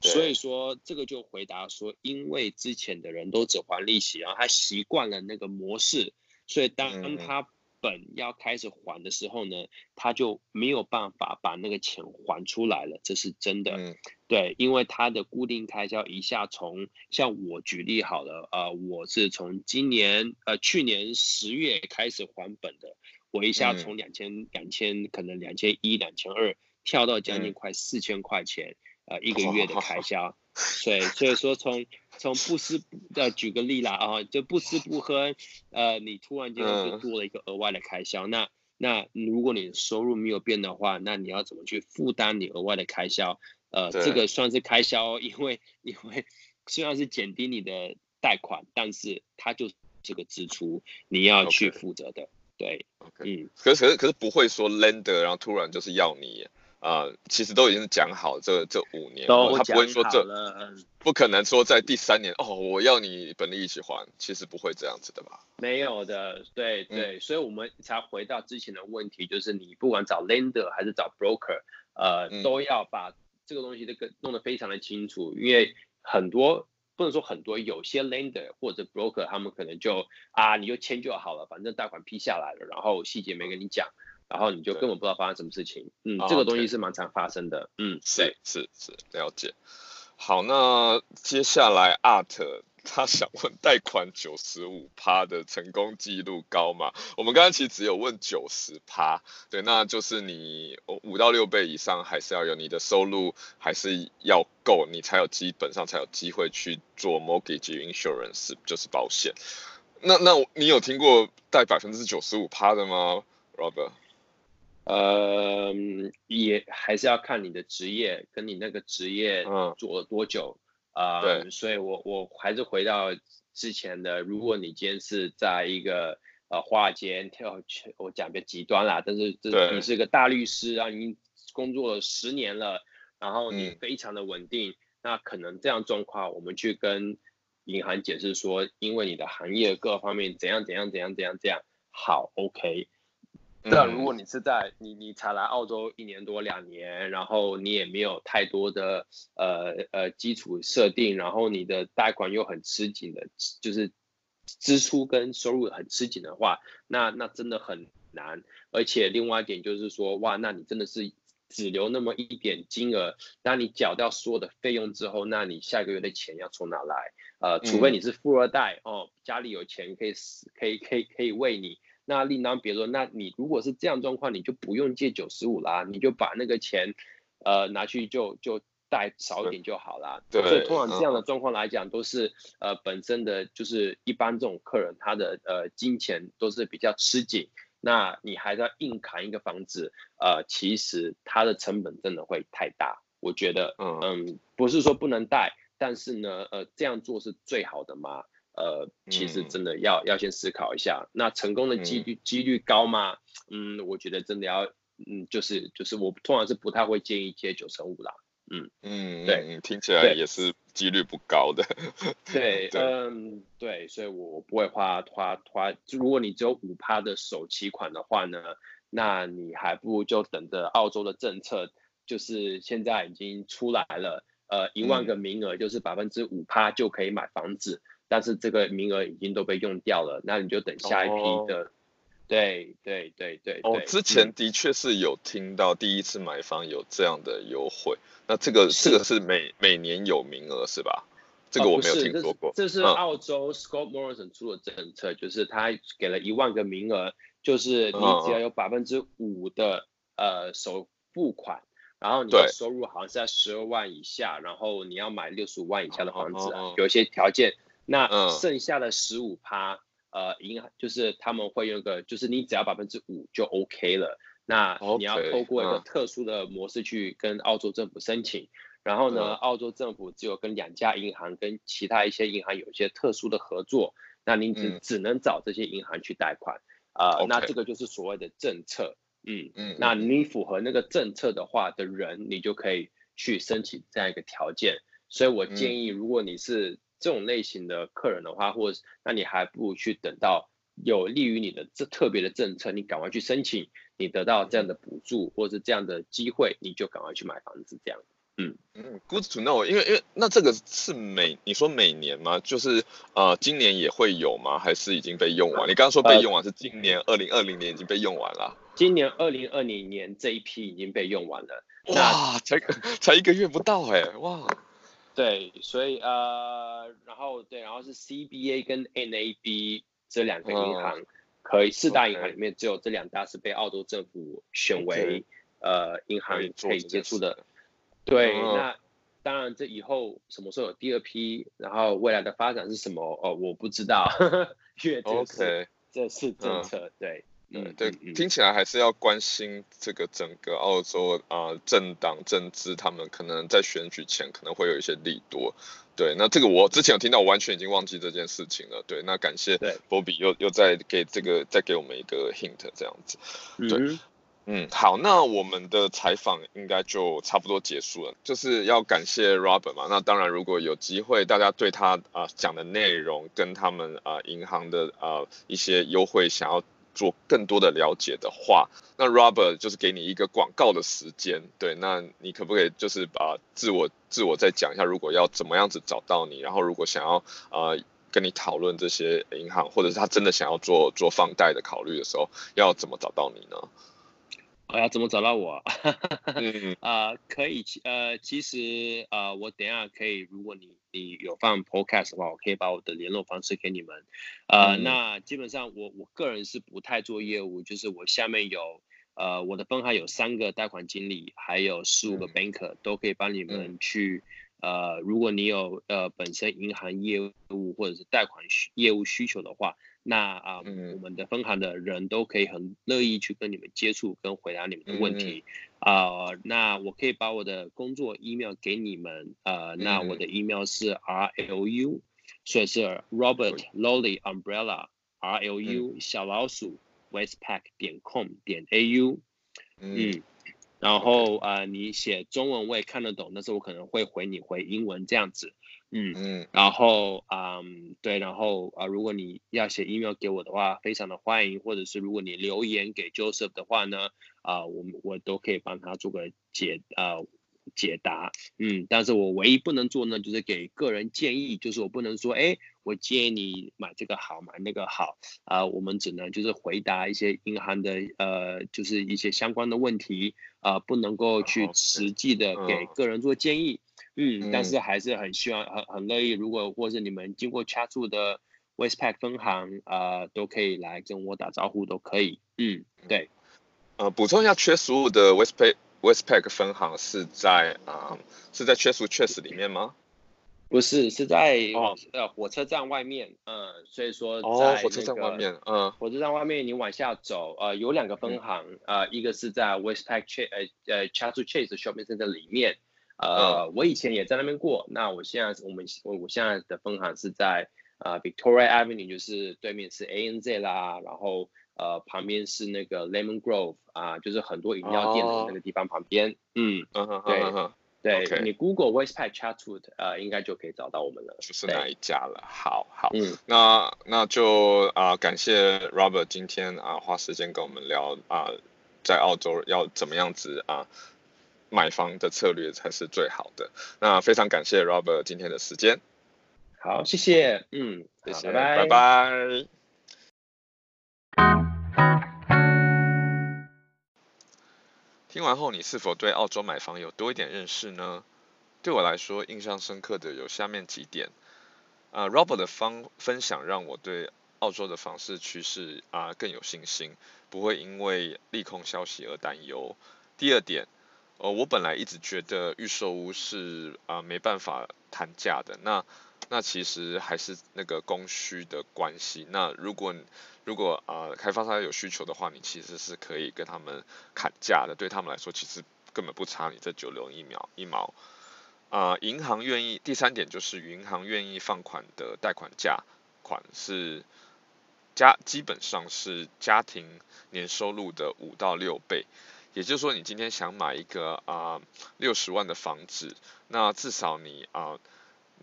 所以说这个就回答说，因为之前的人都只还利息，然后他习惯了那个模式，所以当他本要开始还的时候呢，他就没有办法把那个钱还出来了，这是真的。对，因为他的固定开销一下从像我举例好了，呃，我是从今年呃去年十月开始还本的。我一下从两千两千可能两千一两千二跳到将近快四千块钱，嗯，呃一个月的开销，对，所以说从从不吃呃举个例啦啊，就不吃不喝，呃你突然间就多了一个额外的开销，嗯、那那如果你收入没有变的话，那你要怎么去负担你额外的开销？呃，这个算是开销，因为因为虽然是减低你的贷款，但是它就是这个支出你要去负责的。Okay. 对嗯，可是可是可是不会说 lender，然后突然就是要你，啊、呃，其实都已经是讲好这这五年，都他不会说这，嗯，不可能说在第三年哦，我要你本利一起还，其实不会这样子的吧？没有的，对对、嗯，所以我们才回到之前的问题，就是你不管找 lender 还是找 broker，呃、嗯，都要把这个东西这个弄得非常的清楚，因为很多。不能说很多，有些 lender 或者 broker 他们可能就啊，你就签就好了，反正贷款批下来了，然后细节没跟你讲，然后你就根本不知道发生什么事情。嗯，这个东西是蛮常发生的。嗯，是是是，了解。好，那接下来 Art。他想问贷款九十五趴的成功记录高吗？我们刚刚其实只有问九十趴，对，那就是你五到六倍以上还是要有你的收入还是要够，你才有基本上才有机会去做 mortgage insurance，就是保险。那那你有听过贷百分之九十五趴的吗，Robert？呃，也还是要看你的职业跟你那个职业做了多久。呃，所以我我还是回到之前的，如果你今天是在一个呃华尔街跳，我讲比较极端啦，但是这你是个大律师啊，你工作了十年了，然后你非常的稳定，嗯、那可能这样状况，我们去跟银行解释说，因为你的行业各方面怎样怎样怎样怎样怎样，好，OK。那如果你是在你你才来澳洲一年多两年，然后你也没有太多的呃呃基础设定，然后你的贷款又很吃紧的，就是支出跟收入很吃紧的话，那那真的很难。而且另外一点就是说，哇，那你真的是只留那么一点金额，当你缴掉所有的费用之后，那你下个月的钱要从哪来？呃，除非你是富二代哦，家里有钱可以可以可以可以为你。那另当别论，那你如果是这样状况，你就不用借九十五啦，你就把那个钱，呃，拿去就就贷少一点就好啦。对。所以通常这样的状况来讲，都是呃本身的就是一般这种客人，他的呃金钱都是比较吃紧。那你还是要硬扛一个房子，呃，其实它的成本真的会太大。我觉得，嗯嗯，不是说不能贷，但是呢，呃，这样做是最好的吗？呃，其实真的要、嗯、要先思考一下，那成功的几率几、嗯、率高吗？嗯，我觉得真的要，嗯，就是就是我通常是不太会建议接九成五啦。嗯嗯，对，听起来也是几率不高的。对，嗯，对，所以我不会花花花。如果你只有五趴的首期款的话呢，那你还不如就等着澳洲的政策，就是现在已经出来了，呃，一万个名额就是百分之五趴就可以买房子。但是这个名额已经都被用掉了，那你就等下一批的，对对对对。哦，之前的确是有听到第一次买房有这样的优惠，嗯、那这个这个是每每年有名额是吧？这个我没有听说过。哦、这是，这是澳洲 Scott Morrison 出的政策，嗯、就是他给了一万个名额，就是你只要有百分之五的、嗯、呃首付款，然后你的收入好像是在十二万以下，然后你要买六十五万以下的房子，嗯、有一些条件。那剩下的十五趴，呃，银行就是他们会用一个，就是你只要百分之五就 OK 了。那你要透过一个特殊的模式去跟澳洲政府申请。然后呢，澳洲政府只有跟两家银行跟其他一些银行有一些特殊的合作，那你只只能找这些银行去贷款，啊、呃那这个就是所谓的政策，嗯嗯，那你符合那个政策的话的人，你就可以去申请这样一个条件。所以我建议，如果你是这种类型的客人的话，或者那你还不如去等到有利于你的这特别的政策，你赶快去申请，你得到这样的补助或者是这样的机会，你就赶快去买房子这样。嗯嗯，Good to know，因为因为那这个是每你说每年吗？就是呃今年也会有吗？还是已经被用完？你刚刚说被用完是今年二零二零年已经被用完了。今年二零二零年这一批已经被用完了。哇，才才一个月不到哎，哇。对，所以呃，然后对，然后是 CBA 跟 NAB 这两个银行，可以四大银行里面只有这两大是被澳洲政府选为呃银行可以接触的。对，嗯、那当然，这以后什么时候有第二批，然后未来的发展是什么？哦，我不知道，因为这是 Okay. 这是政策，嗯、对，嗯，对，嗯、听起来还是要关心这个整个澳洲啊、呃、政党政治，他们可能在选举前可能会有一些利多，对，那这个我之前有听到，我完全已经忘记这件事情了，对，那感谢 Bobby 又又再给这个再给我们一个 hint 这样子，对。嗯嗯，好，那我们的采访应该就差不多结束了，就是要感谢 Robert 嘛。那当然，如果有机会，大家对他啊、呃、讲的内容跟他们啊、呃、银行的啊、呃、一些优惠想要做更多的了解的话，那 Robert 就是给你一个广告的时间。对，那你可不可以就是把自我自我再讲一下，如果要怎么样子找到你，然后如果想要啊、呃、跟你讨论这些银行，或者是他真的想要做做放贷的考虑的时候，要怎么找到你呢？我要怎么找到我？嗯呃，可 以，呃，其实呃，我等下可以，如果你你有放 podcast 的话，我可以把我的联络方式给你们。呃，嗯、那基本上我我个人是不太做业务，就是我下面有呃我的分行有三个贷款经理，还有十五个 banker、嗯、都可以帮你们去。呃，如果你有呃本身银行业务或者是贷款需业务需求的话。那啊，呃嗯、我们的分行的人都可以很乐意去跟你们接触，跟回答你们的问题。啊、那我可以把我的工作 email 给你们。呃，那我的 email 是 r l u，所以是 Robert Lolly Umbrella r l u 小老鼠 Westpac 点 com 点 a u。嗯，然后啊、呃，你写中文我也看得懂，但是我可能会回你回英文这样子。嗯。嗯，然后嗯对，然后啊，如果你要写 email 给我的话，非常的欢迎，或者是如果你留言给 Joseph 的话呢，啊，我们我都可以帮他做个解啊解答，嗯，但是我唯一不能做呢，就是给个人建议，就是我不能说，哎，我建议你买这个好，买那个好，啊，我们只能就是回答一些银行的呃，就是一些相关的问题，啊，不能够去实际的给个人做建议。嗯，但是还是很希望很很乐意，如果或是你们经过 Chatswood 的 Westpac 分行啊、呃，都可以来跟我打招呼，都可以。嗯，对。呃，补充一下，Chatswood 的 Westpac Westpac 分行是在啊、呃，是在 Chatswood Chase 里面吗？不是，是在哦呃火车站外面。嗯，所以说在、那个、哦火车站外面，嗯，火车站外面你往下走，呃，有两个分行，嗯、呃，一个是在 Westpac Chase 呃呃 Chatswood Chase Shopping Center 里面。呃，我以前也在那边过。那我现在我们我我现在的分行是在呃 Victoria Avenue，就是对面是 ANZ 啦，然后呃旁边是那个 Lemon Grove 啊，就是很多饮料店的那个地方旁边。嗯，对对，你 Google Westpac Chatswood 呃应该就可以找到我们了。就是那一家了？好好，嗯，那那就啊感谢 Robert 今天啊花时间跟我们聊啊在澳洲要怎么样子啊。买房的策略才是最好的。那非常感谢 robert 今天的时间。好谢谢。嗯谢谢拜拜。听完后你是否对澳洲买房有多一点认识呢？对我来说印象深刻的有下面几点。啊 robert 的方分享让我对澳洲的房市趋势啊更有信心不会因为利空消息而担忧。第二点呃，我本来一直觉得预售屋是啊没办法谈价的，那那其实还是那个供需的关系。那如果如果啊、呃、开发商有需求的话，你其实是可以跟他们砍价的，对他们来说其实根本不差你这九牛一毛一毛。啊、银行愿意，第三点就是银行愿意放款的贷款价款是家基本上是家庭年收入的五到六倍，也就是说你今天想买一个啊六十万的房子，那至少你啊。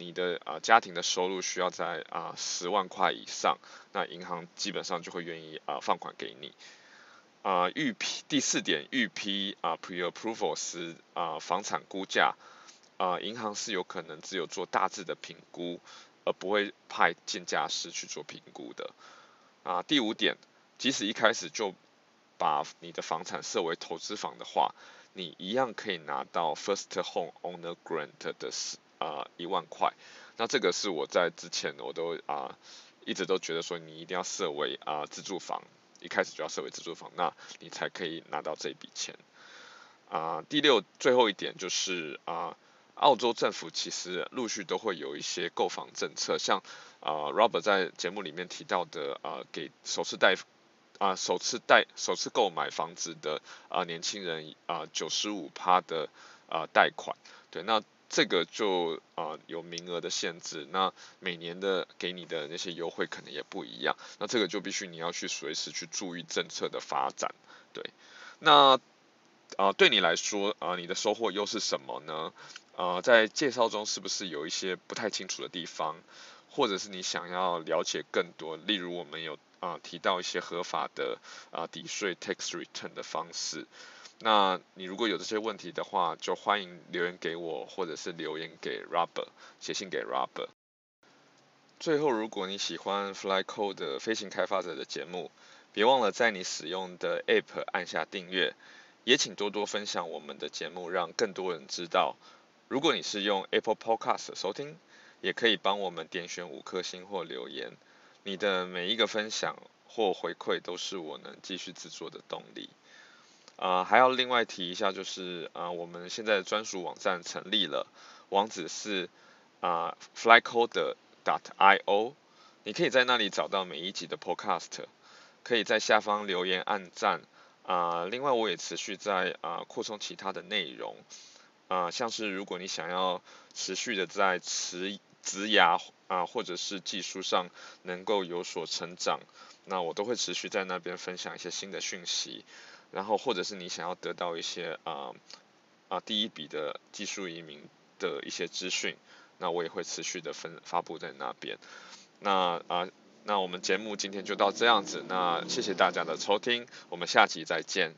你的啊、家庭的收入需要在啊十万块以上，那银行基本上就会愿意啊、放款给你。啊、呃、预批第四点预批啊 pre-approval 是啊、房产估价啊银行是有可能只有做大致的评估，而不会派建价师去做评估的。啊、第五点，即使一开始就把你的房产设为投资房的话，你一样可以拿到 First Home Owner Grant 的是啊，一万块，那这个是我在之前我都啊一直都觉得说你一定要设为啊自住房，一开始就要设为自住房，那你才可以拿到这笔钱。啊，第六最后一点就是啊，澳洲政府其实陆续都会有一些购房政策，像啊 Robert 在节目里面提到的啊，给首次贷啊首次贷首次购买房子的啊年轻人啊九十五趴的啊贷款，对那。这个就啊、有名额的限制，那每年的给你的那些优惠可能也不一样，那这个就必须你要去随时去注意政策的发展，对，那啊、对你来说啊、你的收获又是什么呢？啊、在介绍中是不是有一些不太清楚的地方，或者是你想要了解更多？例如我们有啊、提到一些合法的啊、抵税 tax return 的方式。那你如果有这些问题的话，就欢迎留言给我，或者是留言给 Robert，写信给 Robert。最后，如果你喜欢 FlyCode 的飞行开发者的节目，别忘了在你使用的 App 按下订阅，也请多多分享我们的节目，让更多人知道。如果你是用 Apple Podcast 收听，也可以帮我们点选五颗星或留言。你的每一个分享或回馈都是我能继续制作的动力。啊、还要另外提一下，就是啊、我们现在的专属网站成立了，网址是啊、flycode.io，你可以在那里找到每一集的 podcast，可以在下方留言按赞。啊、另外，我也持续在啊、扩充其他的内容。啊、像是如果你想要持续的在持职涯啊或者是技术上能够有所成长，那我都会持续在那边分享一些新的讯息。然后，或者是你想要得到一些啊啊、第一笔的技术移民的一些资讯，那我也会持续的分发布在那边。那啊、那我们节目今天就到这样子，那谢谢大家的收听，我们下集再见。